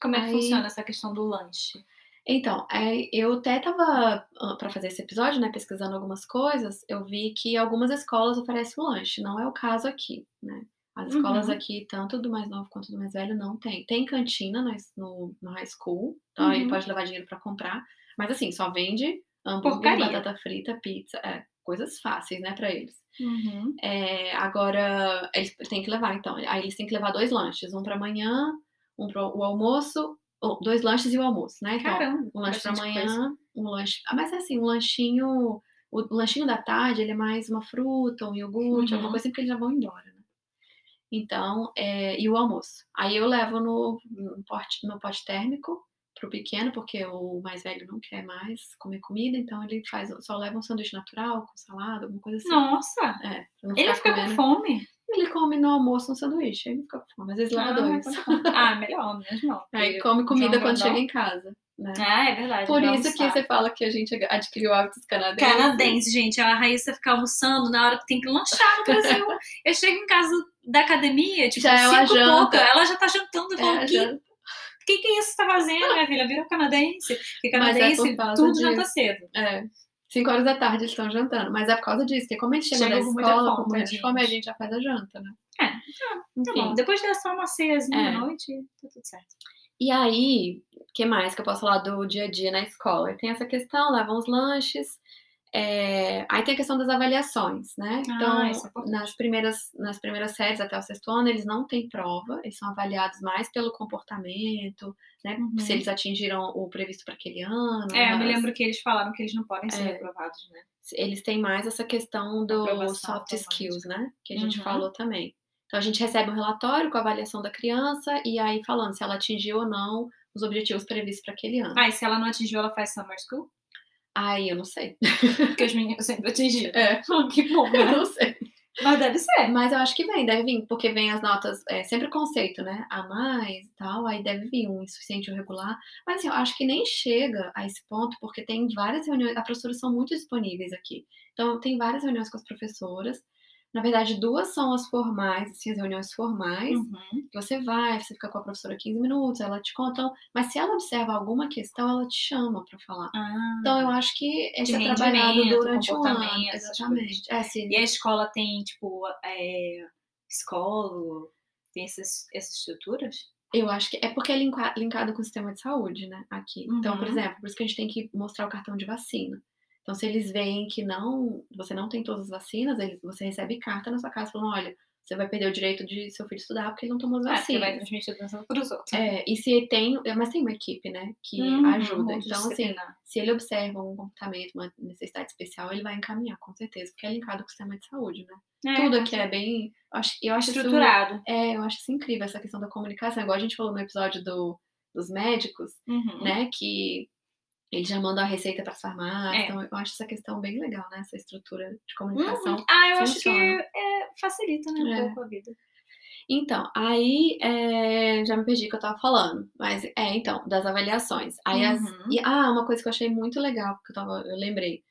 Speaker 1: Como é que
Speaker 2: Aí-
Speaker 1: funciona essa questão do lanche?
Speaker 2: Então, é, eu até tava para fazer esse episódio, né, pesquisando algumas coisas, eu vi que algumas escolas oferecem o lanche, não é o caso aqui, né? As escolas
Speaker 1: Uhum.
Speaker 2: aqui, tanto do mais novo quanto do mais velho, não tem. Tem cantina no, no, no high school, então aí
Speaker 1: Uhum.
Speaker 2: pode levar dinheiro para comprar, mas assim, só vende hambúrguer, batata frita, pizza, é, coisas fáceis, né, para eles.
Speaker 1: Uhum.
Speaker 2: É, agora, eles têm que levar, então. Aí eles têm que levar dois lanches, um para amanhã, um para o almoço, ou dois lanches e o almoço, né? Então,
Speaker 1: Caramba,
Speaker 2: um lanche para amanhã,
Speaker 1: coisa.
Speaker 2: um lanche. Ah, mas é assim, um lanchinho. O lanchinho da tarde, ele é mais uma fruta, um iogurte,
Speaker 1: Uhum.
Speaker 2: alguma coisa assim, porque eles já vão embora, né? Então, é, e o almoço. Aí eu levo no, no, pote, no pote térmico pro pequeno, porque o mais velho não quer mais comer comida, então ele faz, só leva um sanduíche natural, com salada, alguma coisa assim.
Speaker 1: Nossa,
Speaker 2: É,
Speaker 1: ele fica
Speaker 2: comendo.
Speaker 1: com fome?
Speaker 2: Ele come no almoço um sanduíche, aí não fica com fome. Às vezes leva
Speaker 1: Ah,
Speaker 2: dois. *laughs*
Speaker 1: Ah, melhor, menos mal.
Speaker 2: Aí come comida quando chega em casa. Né?
Speaker 1: Ah, é verdade.
Speaker 2: Por isso que você fala que a gente adquiriu hábitos canadenses.
Speaker 1: Canadense, gente. A Raíssa fica almoçando na hora que tem que lanchar no Brasil. *laughs* Eu chego em casa da academia, tipo,
Speaker 2: Já é
Speaker 1: cinco
Speaker 2: janta.
Speaker 1: pouca. Ela já tá jantando. Eu falo,
Speaker 2: É,
Speaker 1: que, que que é isso que você tá fazendo, minha filha? Virou canadense. Porque
Speaker 2: Mas é
Speaker 1: canadense,
Speaker 2: causa
Speaker 1: tudo janta cedo.
Speaker 2: é. Cinco horas da tarde eles estão jantando. Mas é por causa disso, porque como eles chegam
Speaker 1: Chegam
Speaker 2: da
Speaker 1: com muita
Speaker 2: escola com muita fome, a gente já faz a janta, né?
Speaker 1: É, Tá
Speaker 2: Enfim.
Speaker 1: bom. Depois dá só uma ceiazinha
Speaker 2: É.
Speaker 1: à noite, tá tudo certo.
Speaker 2: E aí, o que mais que eu posso falar do dia a dia na escola? Tem essa questão, levam os lanches. É, Aí tem a questão das avaliações, né?
Speaker 1: Ah,
Speaker 2: Então,
Speaker 1: isso é
Speaker 2: nas primeiras, nas primeiras séries até o sexto ano, eles não têm prova, eles são avaliados mais pelo comportamento, né?
Speaker 1: Uhum.
Speaker 2: Se eles atingiram o previsto para aquele ano.
Speaker 1: É, eu me lembro que eles falaram que eles não podem ser
Speaker 2: É.
Speaker 1: reprovados, né?
Speaker 2: eles têm mais essa questão do
Speaker 1: Aprovação
Speaker 2: soft skills, né? Que a gente
Speaker 1: Uhum.
Speaker 2: falou também. Então a gente recebe um relatório com a avaliação da criança e aí falando se ela atingiu ou não os objetivos previstos para aquele ano.
Speaker 1: Ah, e se ela não atingiu, ela faz summer school?
Speaker 2: Aí eu não sei. *laughs*
Speaker 1: Porque os meninos sempre atingiram.
Speaker 2: É,
Speaker 1: que bom, *laughs*
Speaker 2: eu
Speaker 1: né?
Speaker 2: não sei.
Speaker 1: Mas deve ser.
Speaker 2: Mas eu acho que vem, deve vir, porque vem as notas, é sempre conceito, né? A mais e tal, aí deve vir um insuficiente ou regular. Mas assim, eu acho que nem chega a esse ponto, porque tem várias reuniões, as professoras são muito disponíveis aqui. Então, tem várias reuniões com as professoras. Na verdade, duas são as formais, assim, as reuniões formais.
Speaker 1: Uhum.
Speaker 2: que você vai, você fica com a professora 15 minutos, ela te conta, então, mas se ela observa alguma questão, ela te chama para falar.
Speaker 1: Ah.
Speaker 2: Então eu acho que esse é trabalhado durante o ano. Exatamente. É, se,
Speaker 1: E a escola tem, tipo, é, psicólogo, tem essas, essas estruturas?
Speaker 2: eu acho que é porque é linka- linkado com o sistema de saúde, né? Aqui. Então, por
Speaker 1: Uhum.
Speaker 2: exemplo, por isso que a gente tem que mostrar o cartão de vacina. Então, se eles veem que não, você não tem todas as vacinas, eles, você recebe carta na sua casa falando, olha, você vai perder o direito de seu filho estudar porque ele não tomou as
Speaker 1: Ah, porque vai
Speaker 2: vacinas.
Speaker 1: transmitir doença para os outros.
Speaker 2: É, e se tem, mas tem uma equipe, né, que
Speaker 1: Uhum,
Speaker 2: ajuda. Então, assim, se ele observa um comportamento, uma necessidade especial, ele vai encaminhar, com certeza, porque é linkado com o sistema de saúde, né?
Speaker 1: É,
Speaker 2: Tudo aqui é bem. Eu acho, eu acho isso-
Speaker 1: estruturado.
Speaker 2: é, eu acho isso incrível, essa questão da comunicação. Igual a gente falou no episódio do, dos médicos,
Speaker 1: Uhum.
Speaker 2: né? Que eles já mandam a receita para as farmácias.
Speaker 1: É.
Speaker 2: Então, eu acho essa questão bem legal, né? Essa estrutura de comunicação.
Speaker 1: Uhum. Ah, eu acho que
Speaker 2: funciona.
Speaker 1: é, facilita, né, um é. pouco a vida.
Speaker 2: Então, aí é, já me perdi o que eu tava falando. Mas é, então, das avaliações. Aí uhum. as, e, ah, uma coisa que eu achei muito legal, porque eu, tava, eu lembrei.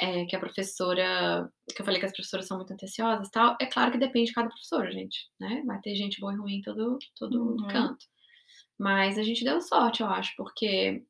Speaker 2: É, que a professora, que eu falei que as professoras são muito atenciosas e tal, é claro que depende de cada professora, gente, né? Vai ter gente boa e ruim em todo, todo uhum. canto. Mas a gente deu sorte, eu acho, porque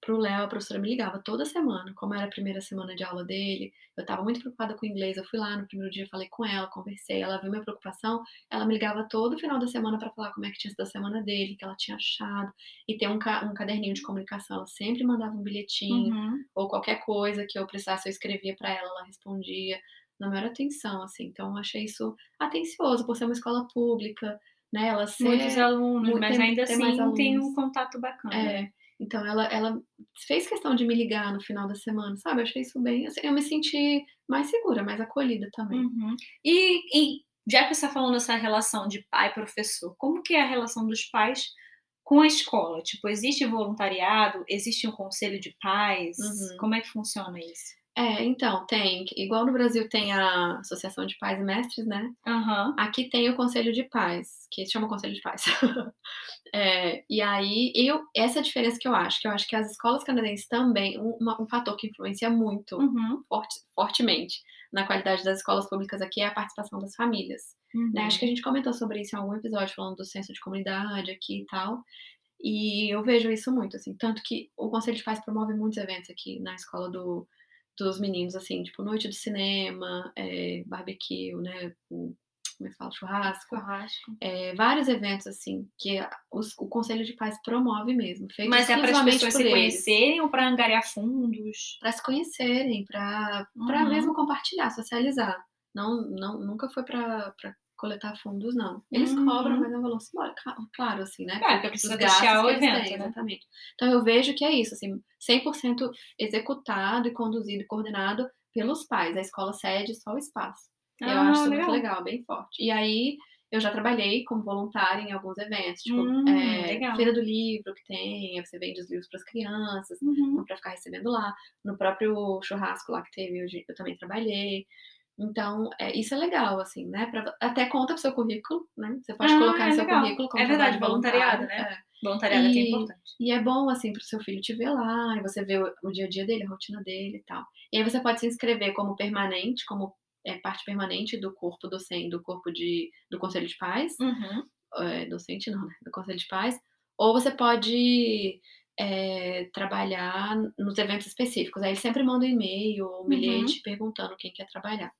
Speaker 2: pro Léo, a professora me ligava toda semana, como era a primeira semana de aula dele, eu estava muito preocupada com o inglês, eu fui lá no primeiro dia, falei com ela, conversei, ela viu minha preocupação, ela me ligava todo final da semana para falar como é que tinha sido a semana dele, que ela tinha achado, e ter um, ca um caderninho de comunicação, ela sempre mandava um bilhetinho, uhum. ou qualquer coisa que eu precisasse, eu escrevia para ela, ela respondia, na maior atenção, assim, então eu achei isso atencioso, por ser uma escola pública, né, ela ser...
Speaker 1: Muitos alunos, muito, mas ainda assim tem um contato bacana.
Speaker 2: É, então ela, ela fez questão de me ligar no final da semana, sabe? Eu achei isso bem. Assim, eu me senti mais segura, mais acolhida também.
Speaker 1: Uhum. E, e, já que você está falando dessa relação de pai-professor, como que é a relação dos pais com a escola? Tipo, existe voluntariado? Existe um conselho de pais? Uhum. Como é que funciona isso?
Speaker 2: É, então, tem. Igual no Brasil tem a Associação de Pais e Mestres, né?
Speaker 1: Uhum.
Speaker 2: Aqui tem o Conselho de Pais, que se chama Conselho de Pais. *laughs* é, e aí, eu, essa é a diferença que eu acho, que eu acho que as escolas canadenses também, um, um fator que influencia muito,
Speaker 1: uhum.
Speaker 2: forte, fortemente, na qualidade das escolas públicas aqui é a participação das famílias. Uhum. Né? Acho que a gente comentou sobre isso em algum episódio, falando do senso de comunidade aqui e tal. E eu vejo isso muito, assim. Tanto que o Conselho de Pais promove muitos eventos aqui na escola do dos meninos, assim, tipo, noite do cinema, é, barbecue, né? O, como é que fala? Churrasco.
Speaker 1: Churrasco.
Speaker 2: É, vários eventos, assim, que os, o Conselho de Paz promove mesmo.
Speaker 1: Mas é para as pessoas se eles. conhecerem ou para angariar fundos?
Speaker 2: Para se conhecerem, para uhum. mesmo compartilhar, socializar. Não, não, nunca foi para coletar fundos, não. Eles uhum. cobram, mas é um valor simbólico, claro, assim, né?
Speaker 1: É, porque precisa deixar o evento, têm,
Speaker 2: né? Exatamente. Então eu vejo que é isso, assim, 100% executado e conduzido e coordenado pelos pais. A escola cede só o espaço. Ah, eu acho isso legal. muito legal, bem forte. E aí eu já trabalhei como voluntária em alguns eventos, tipo,
Speaker 1: hum,
Speaker 2: é, Feira do Livro que tem, você vende os livros para as crianças, uhum. para ficar recebendo lá. No próprio churrasco lá que teve, eu, eu também trabalhei. Então, é, isso é legal, assim, né? Pra, até conta pro seu currículo, né? Você pode ah, colocar no é seu legal. currículo como
Speaker 1: É verdade, voluntariado, né? É. Voluntariado e, é importante.
Speaker 2: E é bom, assim, pro seu filho te ver lá, e você vê o, o, dia a dia dele, a rotina dele e tal. E aí você pode se inscrever como permanente, como é, parte permanente do corpo docente, do corpo de, do Conselho de Pais.
Speaker 1: Uhum.
Speaker 2: É, docente não, né? Do Conselho de Pais. Ou você pode é, trabalhar nos eventos específicos. Aí sempre manda um e-mail ou um bilhete uhum. perguntando quem quer trabalhar.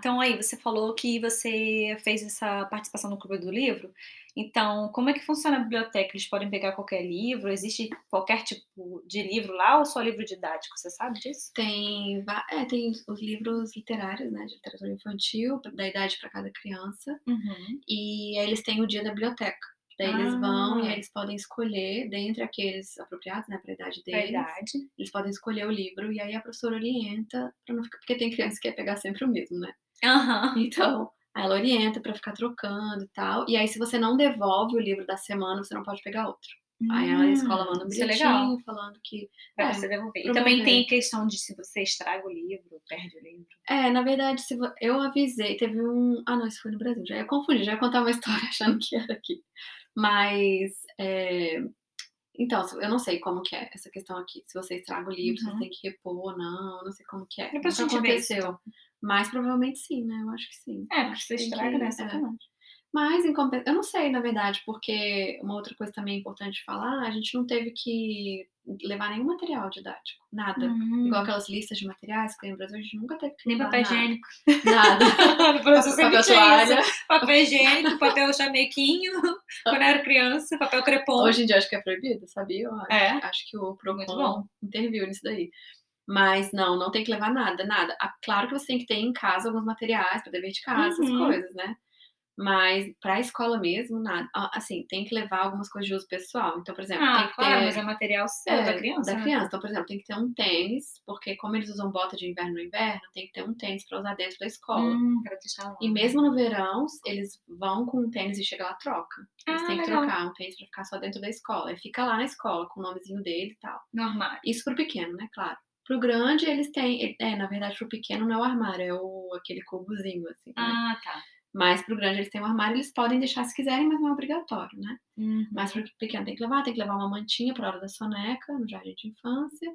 Speaker 1: Então, aí, você falou que você fez essa participação no Clube do Livro. Então, como é que funciona a biblioteca? Eles podem pegar qualquer livro? Existe qualquer tipo de livro lá ou só livro didático? Você sabe disso?
Speaker 2: Tem, é, tem os livros literários, né, de literatura infantil, da idade para cada criança.
Speaker 1: Uhum.
Speaker 2: E aí eles têm o dia da biblioteca. Daí ah. eles vão e eles podem escolher, dentre aqueles apropriados, né, para a idade deles.
Speaker 1: Pra idade.
Speaker 2: Eles podem escolher o livro e aí a professora orienta, não ficar, porque tem criança que quer pegar sempre o mesmo, né?
Speaker 1: Uhum.
Speaker 2: Então, ela orienta para ficar trocando e tal. E aí, se você não devolve o livro da semana, você não pode pegar outro. Hum, aí a escola manda um é bilhetinho é falando que.
Speaker 1: Pra é, você devolver. E também tem questão de se você estraga o livro, perde o livro.
Speaker 2: É, na verdade, se vo... eu avisei, teve um. Ah, não, isso foi no Brasil. Já ia confundir, já ia contar uma *laughs* história achando que era aqui. Mas. É... Então, eu não sei como que é essa questão aqui. Se você estraga o livro, uhum. você tem que repor ou não, não sei como que é.
Speaker 1: Depois Nunca aconteceu.
Speaker 2: Mas provavelmente sim, né? Eu acho que sim.
Speaker 1: É, porque você estraga, que, né?
Speaker 2: É. Mas, em compensação, eu não sei, na verdade, porque uma outra coisa também importante falar, a gente não teve que levar nenhum material didático, nada. Uhum. Igual aquelas listas de materiais que tem no Brasil, a gente nunca teve que
Speaker 1: Nem papel
Speaker 2: nada.
Speaker 1: higiênico.
Speaker 2: Nada. *laughs*
Speaker 1: no Brasil papel toalha. Papel higiênico, papel chamequinho, *laughs* quando eu era criança, papel crepom.
Speaker 2: Hoje em dia acho que é proibido, sabia? Acho,
Speaker 1: é?
Speaker 2: acho que o Procon interviu nisso daí. Mas não, não tem que levar nada, nada. Ah, claro que você tem que ter em casa alguns materiais para dever de casa, uhum. essas coisas, né? Mas para a escola mesmo, nada. Assim, tem que levar algumas coisas de uso pessoal. Então, por exemplo,
Speaker 1: ah,
Speaker 2: tem que
Speaker 1: claro,
Speaker 2: ter.
Speaker 1: mas é material seu, é, da criança.
Speaker 2: Da
Speaker 1: né?
Speaker 2: criança. Então, por exemplo, tem que ter um tênis, porque como eles usam bota de inverno no inverno, tem que ter um tênis para usar dentro da escola.
Speaker 1: Hum, pra deixar lá.
Speaker 2: E mesmo no verão, eles vão com um tênis e chega lá troca. Eles
Speaker 1: ah,
Speaker 2: têm que
Speaker 1: legal.
Speaker 2: trocar um tênis para ficar só dentro da escola. E fica lá na escola com o nomezinho dele e tal.
Speaker 1: No armário.
Speaker 2: Isso pro pequeno, né? Claro. Pro grande, eles têm. É, na verdade, pro pequeno não é o armário, é o, aquele cubozinho, assim.
Speaker 1: Né? Ah, tá.
Speaker 2: Mas pro grande eles têm um armário, eles podem deixar se quiserem, mas não é obrigatório, né?
Speaker 1: Uhum.
Speaker 2: Mas pro pequeno tem que levar, tem que levar uma mantinha para hora da soneca, no jardim de infância.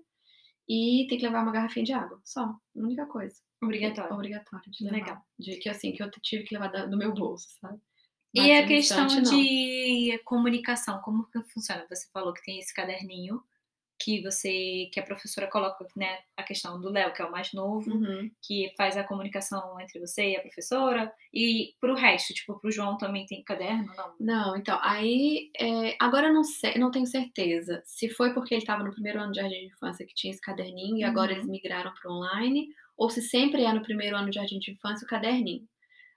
Speaker 2: E tem que levar uma garrafinha de água, só. Única coisa.
Speaker 1: Obrigatório.
Speaker 2: Obrigatório de levar.
Speaker 1: Legal.
Speaker 2: De que assim, que eu tive que levar do meu bolso, sabe?
Speaker 1: Mas e a questão de comunicação, como que funciona? Você falou que tem esse caderninho que você que a professora coloca né a questão do Léo que é o mais novo
Speaker 2: uhum.
Speaker 1: que faz a comunicação entre você e a professora e para o resto tipo para o João também tem caderno não
Speaker 2: não então aí é, agora eu não sei não tenho certeza se foi porque ele estava no primeiro ano de jardim de infância que tinha esse caderninho e uhum. agora eles migraram para online ou se sempre é no primeiro ano de jardim de infância o caderninho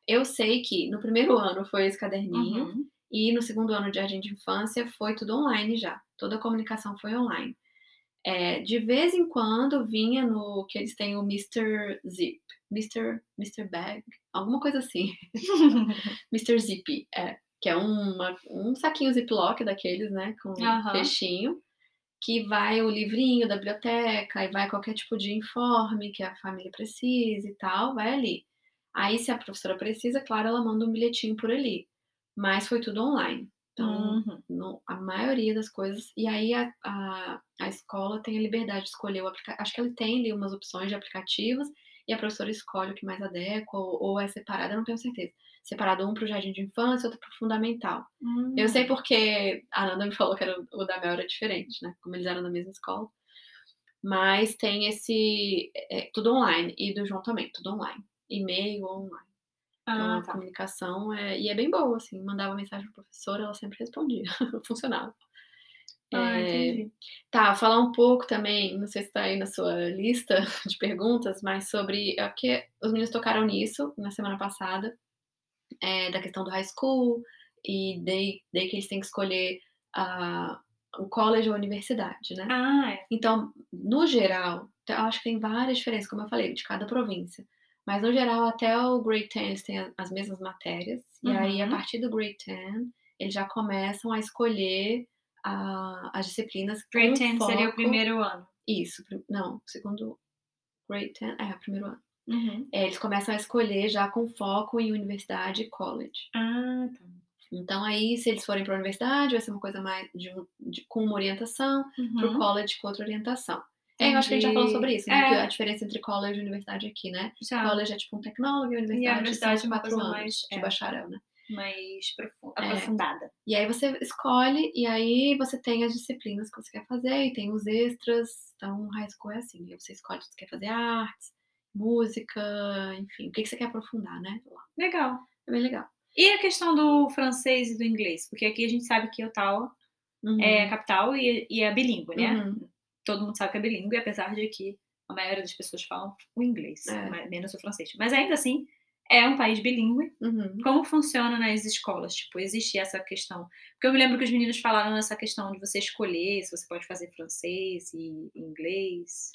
Speaker 2: eu sei que no primeiro ano foi esse caderninho
Speaker 1: uhum.
Speaker 2: e no segundo ano de jardim de infância foi tudo online já toda a comunicação foi online é, de vez em quando vinha no que eles têm o Mr. Zip, Mr. Mr. Bag, alguma coisa assim. *laughs* Mr. Zip, é, que é uma, um saquinho Ziploc daqueles, né, com
Speaker 1: uhum.
Speaker 2: peixinho, que vai o livrinho da biblioteca e vai qualquer tipo de informe que a família precisa e tal, vai ali. Aí, se a professora precisa, claro, ela manda um bilhetinho por ali. Mas foi tudo online. Então,
Speaker 1: uhum.
Speaker 2: no, a maioria das coisas. E aí a, a, a escola tem a liberdade de escolher o aplicativo. Acho que ele tem ali umas opções de aplicativos e a professora escolhe o que mais adequa, ou, ou é separada, não tenho certeza. Separado um para o jardim de infância, outro para o fundamental.
Speaker 1: Uhum.
Speaker 2: Eu sei porque a Nanda me falou que era, o da Mel era diferente, né? Como eles eram na mesma escola. Mas tem esse. É, tudo online. E do João também, tudo online. E-mail online. Então,
Speaker 1: ah,
Speaker 2: a
Speaker 1: tá.
Speaker 2: comunicação é. E é bem boa, assim. Mandava mensagem para professora, ela sempre respondia. *laughs* Funcionava.
Speaker 1: Ah,
Speaker 2: é... Tá, falar um pouco também, não sei se está aí na sua lista *laughs* de perguntas, mas sobre. É porque os meninos tocaram nisso na semana passada, é, da questão do high school, e daí, daí que eles têm que escolher a, o college ou a universidade, né?
Speaker 1: Ah, é.
Speaker 2: Então, no geral, eu acho que tem várias diferenças, como eu falei, de cada província. Mas, no geral, até o Grade 10 eles têm as mesmas matérias.
Speaker 1: Uhum.
Speaker 2: E aí, a partir do Grade 10, eles já começam a escolher a, as disciplinas.
Speaker 1: Grade 10 foco... seria o primeiro ano.
Speaker 2: Isso, não, segundo Grade 10, é, o primeiro ano.
Speaker 1: Uhum.
Speaker 2: É, eles começam a escolher já com foco em universidade e college.
Speaker 1: Ah, tá.
Speaker 2: Então, aí, se eles forem para a universidade, vai ser uma coisa mais de, de, com uma orientação,
Speaker 1: uhum.
Speaker 2: para o college com outra orientação. É, eu acho que a gente já falou sobre isso, né?
Speaker 1: É.
Speaker 2: A diferença entre college e universidade aqui, né?
Speaker 1: Já.
Speaker 2: College é tipo um tecnólogo e a universidade,
Speaker 1: e a universidade é uma
Speaker 2: quatro anos
Speaker 1: mais,
Speaker 2: de
Speaker 1: é.
Speaker 2: bacharel, né?
Speaker 1: mais
Speaker 2: É.
Speaker 1: aprofundada.
Speaker 2: E aí você escolhe, e aí você tem as disciplinas que você quer fazer, e tem os extras. Então, high school é assim, aí você escolhe se você quer fazer artes, música, enfim, o que, que você quer aprofundar, né?
Speaker 1: Legal.
Speaker 2: É bem legal.
Speaker 1: E a questão do francês e do inglês? Porque aqui a gente sabe que Ottawa
Speaker 2: Uhum.
Speaker 1: é a capital e, e é bilíngue, né?
Speaker 2: Uhum.
Speaker 1: Todo mundo sabe que é bilíngue, apesar de que a maioria das pessoas falam o inglês,
Speaker 2: É.
Speaker 1: menos o francês. Mas ainda assim, é um país bilíngue.
Speaker 2: Uhum.
Speaker 1: Como funciona nas escolas? Tipo, existe essa questão? Porque eu me lembro que os meninos falaram essa questão de você escolher se você pode fazer francês e inglês.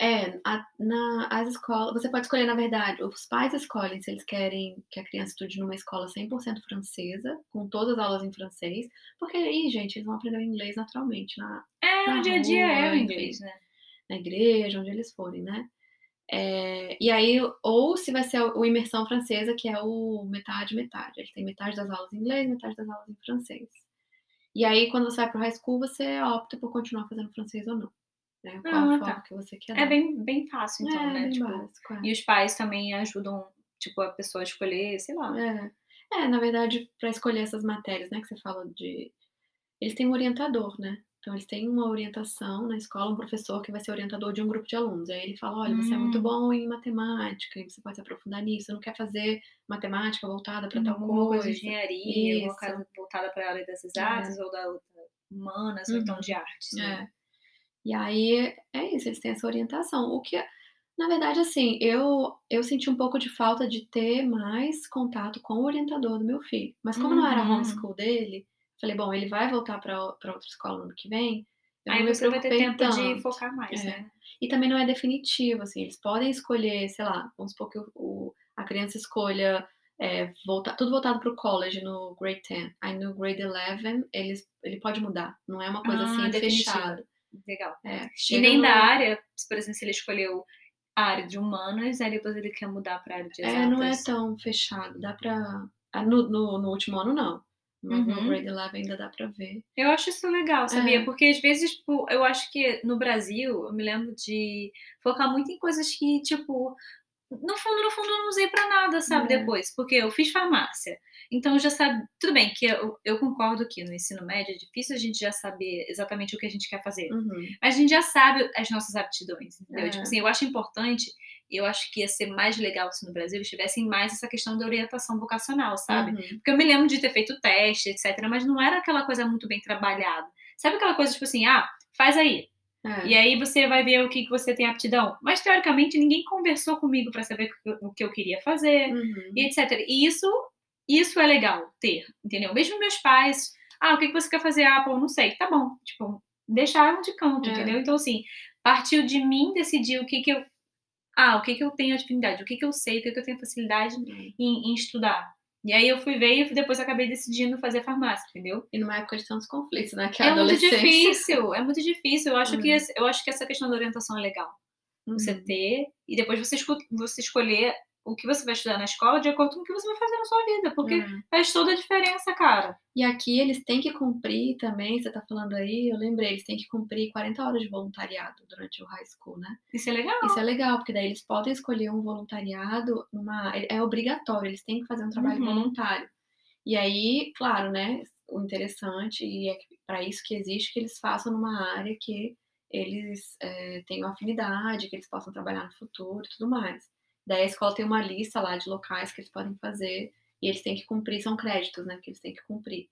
Speaker 2: É, a- na, as escolas, você pode escolher, na verdade, os pais escolhem se eles querem que a criança estude numa escola 100% francesa, com todas as aulas em francês, porque aí, gente, eles vão aprender inglês naturalmente, na,
Speaker 1: É, no dia a dia é o inglês, né?
Speaker 2: na igreja, onde eles forem, né? É, e aí, ou se vai ser o imersão francesa, que é o metade, metade. Ele tem metade das aulas em inglês, metade das aulas em francês. E aí, quando você vai pro high school, você opta por continuar fazendo francês ou não. Né? Qual
Speaker 1: Ah,
Speaker 2: o
Speaker 1: tá.
Speaker 2: foco que você quer
Speaker 1: É
Speaker 2: dar.
Speaker 1: bem, bem fácil, então,
Speaker 2: é,
Speaker 1: né? Tipo,
Speaker 2: básico, é.
Speaker 1: E os pais também ajudam, tipo, a pessoa a escolher, sei lá.
Speaker 2: É. É, na verdade, para escolher essas matérias, né, que você fala de. Eles têm um orientador, né? Então, eles têm uma orientação na escola, um professor que vai ser orientador de um grupo de alunos. Aí ele fala: olha, você é muito
Speaker 1: Hum.
Speaker 2: bom em matemática, e você pode se aprofundar nisso, você não quer fazer matemática voltada para tal
Speaker 1: coisa
Speaker 2: coisa.
Speaker 1: engenharia, voltada para a área das exatas ou da humanas, ou então
Speaker 2: Uhum.
Speaker 1: de artes. né?
Speaker 2: É. E aí é isso, eles têm essa orientação. O que, na verdade, assim, eu, eu senti um pouco de falta de ter mais contato com o orientador do meu filho. Mas como não era
Speaker 1: Uhum.
Speaker 2: homeschool dele, falei, bom, ele vai voltar para outra escola no ano que vem. Eu
Speaker 1: Aí você vai ter tempo de
Speaker 2: tanto.
Speaker 1: focar mais,
Speaker 2: É.
Speaker 1: né?
Speaker 2: E também não é definitivo, assim, eles podem escolher, sei lá, vamos supor que o, o- a criança escolha é, voltar, tudo voltado para o college no grade 10. Aí no grade 11, eles, ele pode mudar. Não é uma coisa
Speaker 1: Ah,
Speaker 2: assim
Speaker 1: definitivo.
Speaker 2: fechada.
Speaker 1: Legal.
Speaker 2: É,
Speaker 1: E nem
Speaker 2: no-
Speaker 1: da área, por exemplo, se ele escolheu a área de humanas, aí depois ele quer mudar para a área de exatas.
Speaker 2: É, não é tão fechado. Dá pra. Ah, no, no, no último ano, não. Mas uhum. no grade 11 ainda dá pra ver.
Speaker 1: Eu acho isso legal, sabia? É. Porque às vezes, tipo, eu acho que no Brasil, eu me lembro de focar muito em coisas que, tipo, no fundo, no fundo, eu não usei para nada, sabe? É. Depois, porque eu fiz farmácia. Então, já sabe. Tudo bem que eu, eu, concordo que no ensino médio é difícil a gente já saber exatamente o que a gente quer fazer. Uhum. Mas a gente já sabe as nossas aptidões, entendeu? É. Tipo assim, eu acho importante, eu acho que ia ser mais legal se no Brasil tivessem mais essa questão da orientação vocacional, sabe? Uhum. Porque eu me lembro de ter feito teste, etc., mas não era aquela coisa muito bem trabalhada. Sabe aquela coisa, tipo assim, ah, faz aí. É. E aí você vai ver o que, que você tem aptidão. Mas teoricamente ninguém conversou comigo para saber o que eu queria fazer uhum. e etc. E isso isso é legal ter, entendeu? Mesmo meus pais, ah, o que, que você quer fazer? Ah, pô, não sei. Tá bom, tipo, deixaram de canto, é. entendeu? Então, assim, partiu de mim decidir o que que eu... Ah, o que que eu tenho afinidade, o que que eu sei, o que que eu tenho facilidade uhum. em, em estudar. E aí eu fui ver e depois acabei decidindo fazer farmácia, entendeu?
Speaker 2: E numa época de tantos conflitos, né?
Speaker 1: Que é, muito difícil, é muito difícil. Eu acho, uhum. que, eu acho que essa questão da orientação é legal. Você uhum. ter e depois você, você escolher o que você vai estudar na escola de acordo com o que você vai fazer na sua vida, porque uhum. faz toda a diferença, cara.
Speaker 2: E aqui eles têm que cumprir também, você tá falando aí, eu lembrei, eles têm que cumprir 40 horas de voluntariado durante o high school, né?
Speaker 1: Isso é legal.
Speaker 2: Isso é legal, porque daí eles podem escolher um voluntariado numa. É, é obrigatório, eles têm que fazer um trabalho uhum. voluntário. E aí, claro, né? O interessante, e é para isso que existe, que eles façam numa área que eles é, tenham afinidade, que eles possam trabalhar no futuro e tudo mais. Daí a escola tem uma lista lá de locais que eles podem fazer e eles têm que cumprir, são créditos, né, que eles têm que cumprir.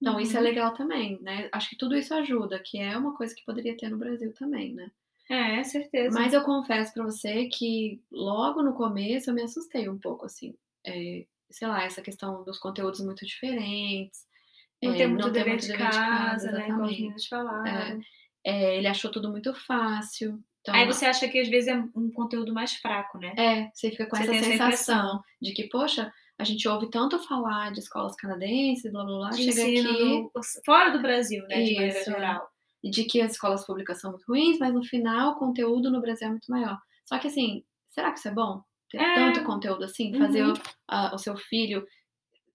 Speaker 2: Então uhum. isso é uhum. legal também, né? Acho que tudo isso ajuda, que é uma coisa que poderia ter no Brasil também, né?
Speaker 1: É, certeza.
Speaker 2: Mas eu confesso para você que logo no começo eu me assustei um pouco, assim. É, sei lá, essa questão dos conteúdos muito diferentes.
Speaker 1: Não é, ter muito, não dever, muito de dever de casa, né? Como os meninos falaram.
Speaker 2: É, é, ele achou tudo muito fácil.
Speaker 1: Então, Aí você acha que às vezes é um conteúdo mais fraco, né?
Speaker 2: É, você fica com você essa sensação essa de que, poxa, a gente ouve tanto falar de escolas canadenses, blá blá blá, de chega aqui. No,
Speaker 1: fora do Brasil, né? Isso, de maneira geral.
Speaker 2: E de que as escolas públicas são muito ruins, mas no final o conteúdo no Brasil é muito maior. Só que assim, será que isso é bom? Ter é. tanto conteúdo assim? Fazer uhum. o, o, seu filho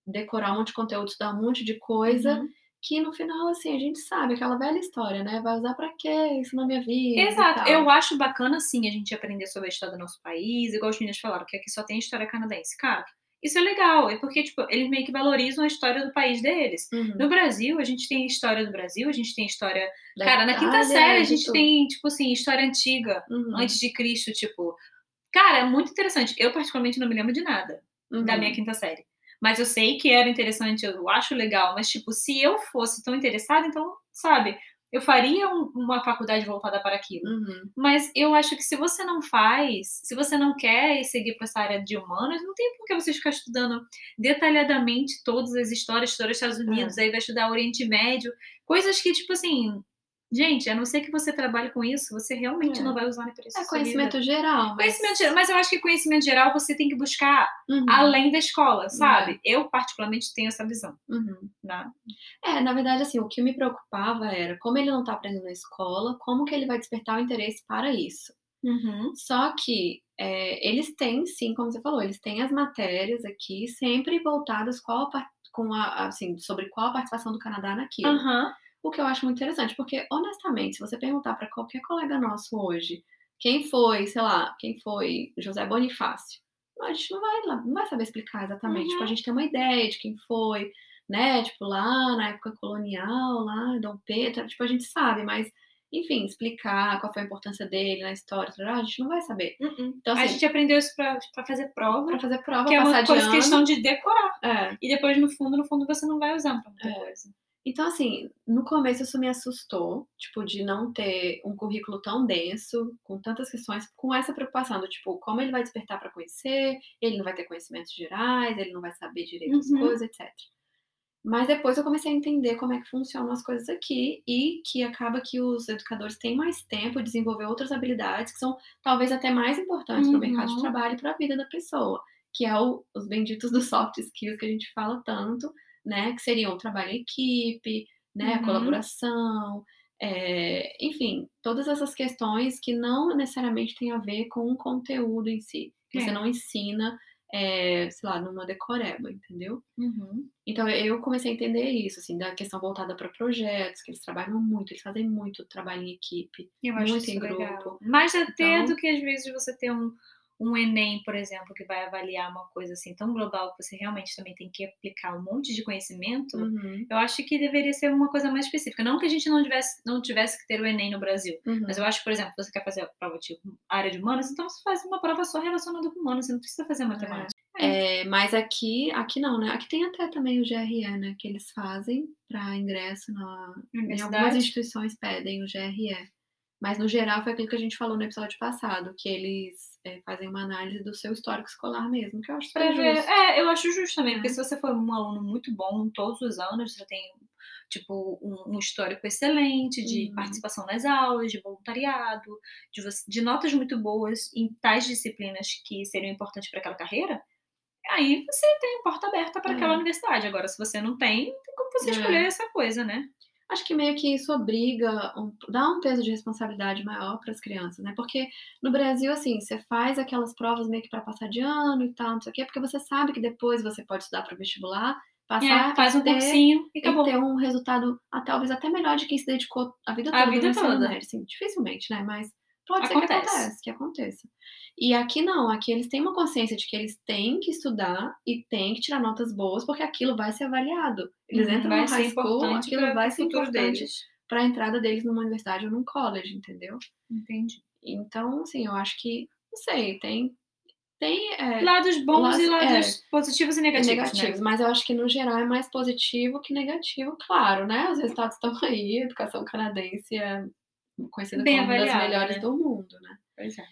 Speaker 2: decorar um monte de conteúdo, estudar um monte de coisa. Uhum que no final, assim, a gente sabe aquela velha história, né? Vai usar para quê isso na minha vida?
Speaker 1: Exato. Eu acho bacana, sim, a gente aprender sobre a história do nosso país, igual os meninos falaram, que aqui só tem história canadense. Cara, isso é legal, é porque, tipo, eles meio que valorizam a história do país deles. Uhum. No Brasil, a gente tem história do Brasil, a gente tem história. Da cara, na quinta série, a gente tem, tipo assim, história antiga, uhum. antes de Cristo, tipo. Cara, é muito interessante. Eu, particularmente, não me lembro de nada uhum. da minha quinta série. Mas eu sei que era interessante, eu acho legal, mas, tipo, se eu fosse tão interessada, então, sabe, eu faria um, uma faculdade voltada para aquilo. Uhum. Mas eu acho que se você não faz, se você não quer seguir para essa área de humanas, não tem por que você ficar estudando detalhadamente todas as histórias, história dos Estados Unidos, aí vai estudar Oriente Médio, coisas que, tipo assim, Gente, a não ser que você trabalhe com isso, você realmente é. não vai usar na
Speaker 2: isso. É conhecimento geral.
Speaker 1: Mas... Conhecimento geral, mas eu acho que conhecimento geral você tem que buscar uhum. além da escola, sabe? É. Eu, particularmente, tenho essa visão. Uhum. Né?
Speaker 2: É, na verdade, assim, o que me preocupava era como ele não está aprendendo na escola, como que ele vai despertar o interesse para isso. Uhum. Só que é, eles têm, sim, como você falou, eles têm as matérias aqui sempre voltadas qual, com a, assim, sobre qual a participação do Canadá naquilo. Uhum. O que eu acho muito interessante, porque, honestamente, se você perguntar para qualquer colega nosso hoje, quem foi, sei lá, quem foi José Bonifácio, a gente não vai, não vai saber explicar exatamente. Uhum. Tipo, a uhum. gente tem uma ideia de quem foi, né? Tipo, lá na época colonial, lá, Dom Pedro, tipo, a gente sabe, mas enfim, explicar qual foi a importância dele na história, a gente não vai saber.
Speaker 1: Uh-uh. Então, assim, a gente aprendeu isso pra, pra fazer prova.
Speaker 2: Pra fazer prova,
Speaker 1: que é uma coisa, questão de decorar. É. E depois, no fundo, no fundo, você não vai usar pra muita é. coisa.
Speaker 2: Então, assim, no começo isso me assustou, tipo, de não ter um currículo tão denso, com tantas questões, com essa preocupação do tipo, como ele vai despertar para conhecer, ele não vai ter conhecimentos gerais, ele não vai saber direito uhum. as coisas, etc. Mas depois eu comecei a entender como é que funcionam as coisas aqui e que acaba que os educadores têm mais tempo de desenvolver outras habilidades que são talvez até mais importantes uhum. para o mercado de trabalho e para a vida da pessoa, que é o, os benditos dos soft skills que a gente fala tanto, né? Que seriam o trabalho em equipe, né? Uhum. A colaboração, É, enfim, todas essas questões que não necessariamente têm a ver com o conteúdo em si. É. Você não ensina, é, sei lá, numa decoreba, entendeu?
Speaker 1: Uhum.
Speaker 2: Então eu comecei a entender isso, assim, da questão voltada para projetos, que eles trabalham muito, eles fazem muito trabalho em equipe,
Speaker 1: eu
Speaker 2: muito em
Speaker 1: grupo.
Speaker 2: Legal.
Speaker 1: Mais até então, do que às vezes você ter um um Enem, por exemplo, que vai avaliar uma coisa assim tão global que você realmente também tem que aplicar um monte de conhecimento,
Speaker 2: uhum.
Speaker 1: eu acho que deveria ser uma coisa mais específica. Não que a gente não tivesse, não tivesse que ter o Enem no Brasil,
Speaker 2: uhum.
Speaker 1: mas eu acho, por exemplo, você quer fazer a prova de área de humanas, então você faz uma prova só relacionada com humanos, você não precisa fazer matemática.
Speaker 2: É. É, mas aqui, aqui não, né? Aqui tem até também o GRE, né? Que eles fazem para ingresso na, em algumas instituições pedem o GRE. Mas no geral foi aquilo que a gente falou no episódio passado, que eles é, fazem uma análise do seu histórico escolar mesmo, que eu acho
Speaker 1: pra
Speaker 2: ver, justo.
Speaker 1: É, eu acho justo também, é. porque se você for um aluno muito bom todos os anos, você tem tipo um, um histórico excelente de uhum. participação nas aulas, de voluntariado, de, de notas muito boas em tais disciplinas que seriam importantes para aquela carreira, aí você tem porta aberta para aquela é. universidade. Agora, se você não tem, tem como você é. escolher essa coisa, né?
Speaker 2: Acho que meio que isso obriga, um, dá um peso de responsabilidade maior para as crianças, né? Porque no Brasil, assim, você faz aquelas provas meio que para passar de ano e tal, não sei o quê, porque você sabe que depois você pode estudar para o vestibular, passar,
Speaker 1: é, faz um ter, cursinho
Speaker 2: e, e ter um resultado talvez até melhor de quem se dedicou a vida toda.
Speaker 1: A vida toda. Médio,
Speaker 2: assim, dificilmente, né? Mas Pode acontece. ser que aconteça, que aconteça. E aqui não, aqui eles têm uma consciência de que eles têm que estudar e têm que tirar notas boas, porque aquilo vai ser avaliado. Eles uhum, entram no high school, aquilo vai ser importante para a entrada deles numa universidade ou num college, entendeu?
Speaker 1: Entendi.
Speaker 2: Então, assim, eu acho que, não sei, tem tem é,
Speaker 1: lados bons lados, e lados é, positivos e negativos.
Speaker 2: negativos
Speaker 1: né?
Speaker 2: Mas eu acho que no geral é mais positivo que negativo, claro, né? Os resultados estão aí, a educação canadense é conhecida bem como uma das melhores né? do mundo, né?
Speaker 1: Pois é.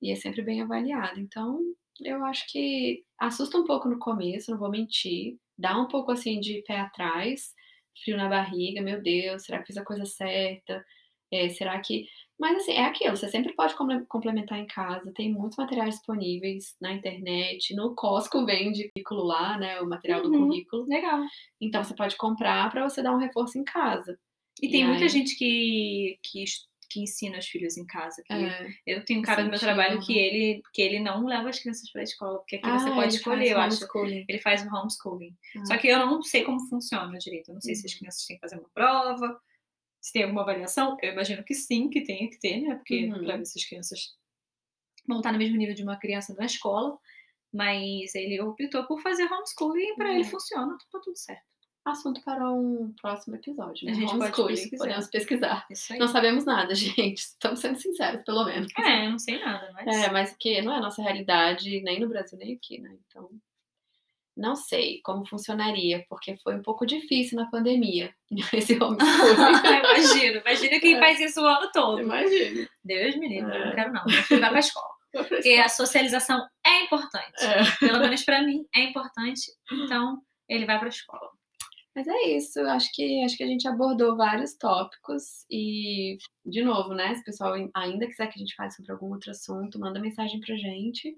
Speaker 2: E é sempre bem avaliada. Então, eu acho que assusta um pouco no começo, não vou mentir. Dá um pouco assim de pé atrás, frio na barriga, meu Deus, será que fiz a coisa certa? É, será que. Mas assim, é aquilo, você sempre pode complementar em casa, tem muitos materiais disponíveis na internet, no Costco vende currículo lá, né? O material uhum, do currículo.
Speaker 1: Legal.
Speaker 2: Então você pode comprar para você dar um reforço em casa.
Speaker 1: E, tem muita gente que, que, que ensina os filhos em casa. É, eu tenho um cara no meu trabalho que ele, que ele não leva as crianças para a escola, porque aqui ah, você pode escolher, eu acho. Ele faz o homeschooling. Ah. Só que eu não sei como funciona direito. Eu não sei uhum. se as uhum. crianças têm que fazer uma prova, se tem alguma avaliação. Eu imagino que sim, que tenha que ter, né? Porque uhum. para ver se as crianças vão estar no mesmo nível de uma criança na escola. Mas ele optou por fazer homeschooling e para uhum. ele funciona, tá tudo certo
Speaker 2: assunto para um próximo episódio. Né?
Speaker 1: A gente pode pesquisar.
Speaker 2: Podemos pesquisar. Não sabemos nada, *laughs* gente. Estamos sendo sinceros, pelo menos.
Speaker 1: É, não sei nada, mas.
Speaker 2: É, mas que não é a nossa realidade, nem no Brasil, nem aqui, né? Então. Não sei como funcionaria, porque foi um pouco difícil na pandemia, *laughs* esse homeschooling. *laughs*
Speaker 1: imagino, imagina quem é. faz isso o ano todo.
Speaker 2: Imagina.
Speaker 1: Deus me livre, é. não quero não. Vai pra escola. Porque a socialização é importante.
Speaker 2: É.
Speaker 1: Pelo menos para mim é importante. Então, ele vai pra escola.
Speaker 2: Mas é isso, acho que acho que a gente abordou vários tópicos e, de novo, né? Se o pessoal ainda quiser que a gente fale sobre algum outro assunto, manda mensagem pra gente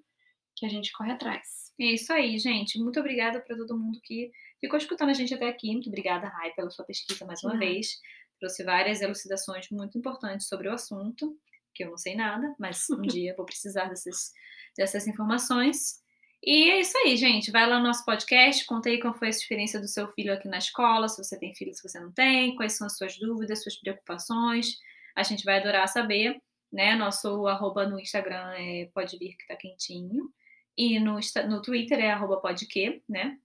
Speaker 2: que a gente corre atrás.
Speaker 1: É isso aí, gente. Muito obrigada para todo mundo que ficou escutando a gente até aqui. Muito obrigada, Rai, pela sua pesquisa mais uma uhum. vez. Trouxe várias elucidações muito importantes sobre o assunto, que eu não sei nada, mas um *laughs* dia vou precisar dessas, dessas informações. E é isso aí, gente. Vai lá no nosso podcast, conta aí qual foi a experiência do seu filho aqui na escola, se você tem filho, se você não tem, quais são as suas dúvidas, suas preocupações. A gente vai adorar saber, né? Nosso arroba no Instagram é pode vir que tá quentinho. E no, no Twitter é arroba podque, né?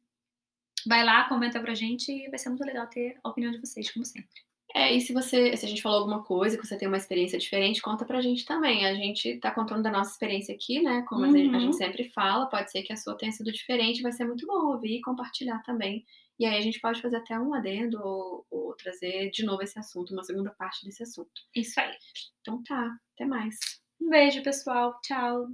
Speaker 1: Vai lá, comenta pra gente e vai ser muito legal ter a opinião de vocês, como sempre.
Speaker 2: É, e se você, se a gente falou alguma coisa, que você tem uma experiência diferente, conta pra gente também. A gente tá contando da nossa experiência aqui, né? Como uhum. a gente uhum. sempre fala, pode ser que a sua tenha sido diferente, vai ser muito bom ouvir e compartilhar também. E aí a gente pode fazer até um adendo ou, ou trazer de novo esse assunto, uma segunda parte desse assunto.
Speaker 1: Isso aí.
Speaker 2: Então tá, até mais.
Speaker 1: Um beijo, pessoal. Tchau.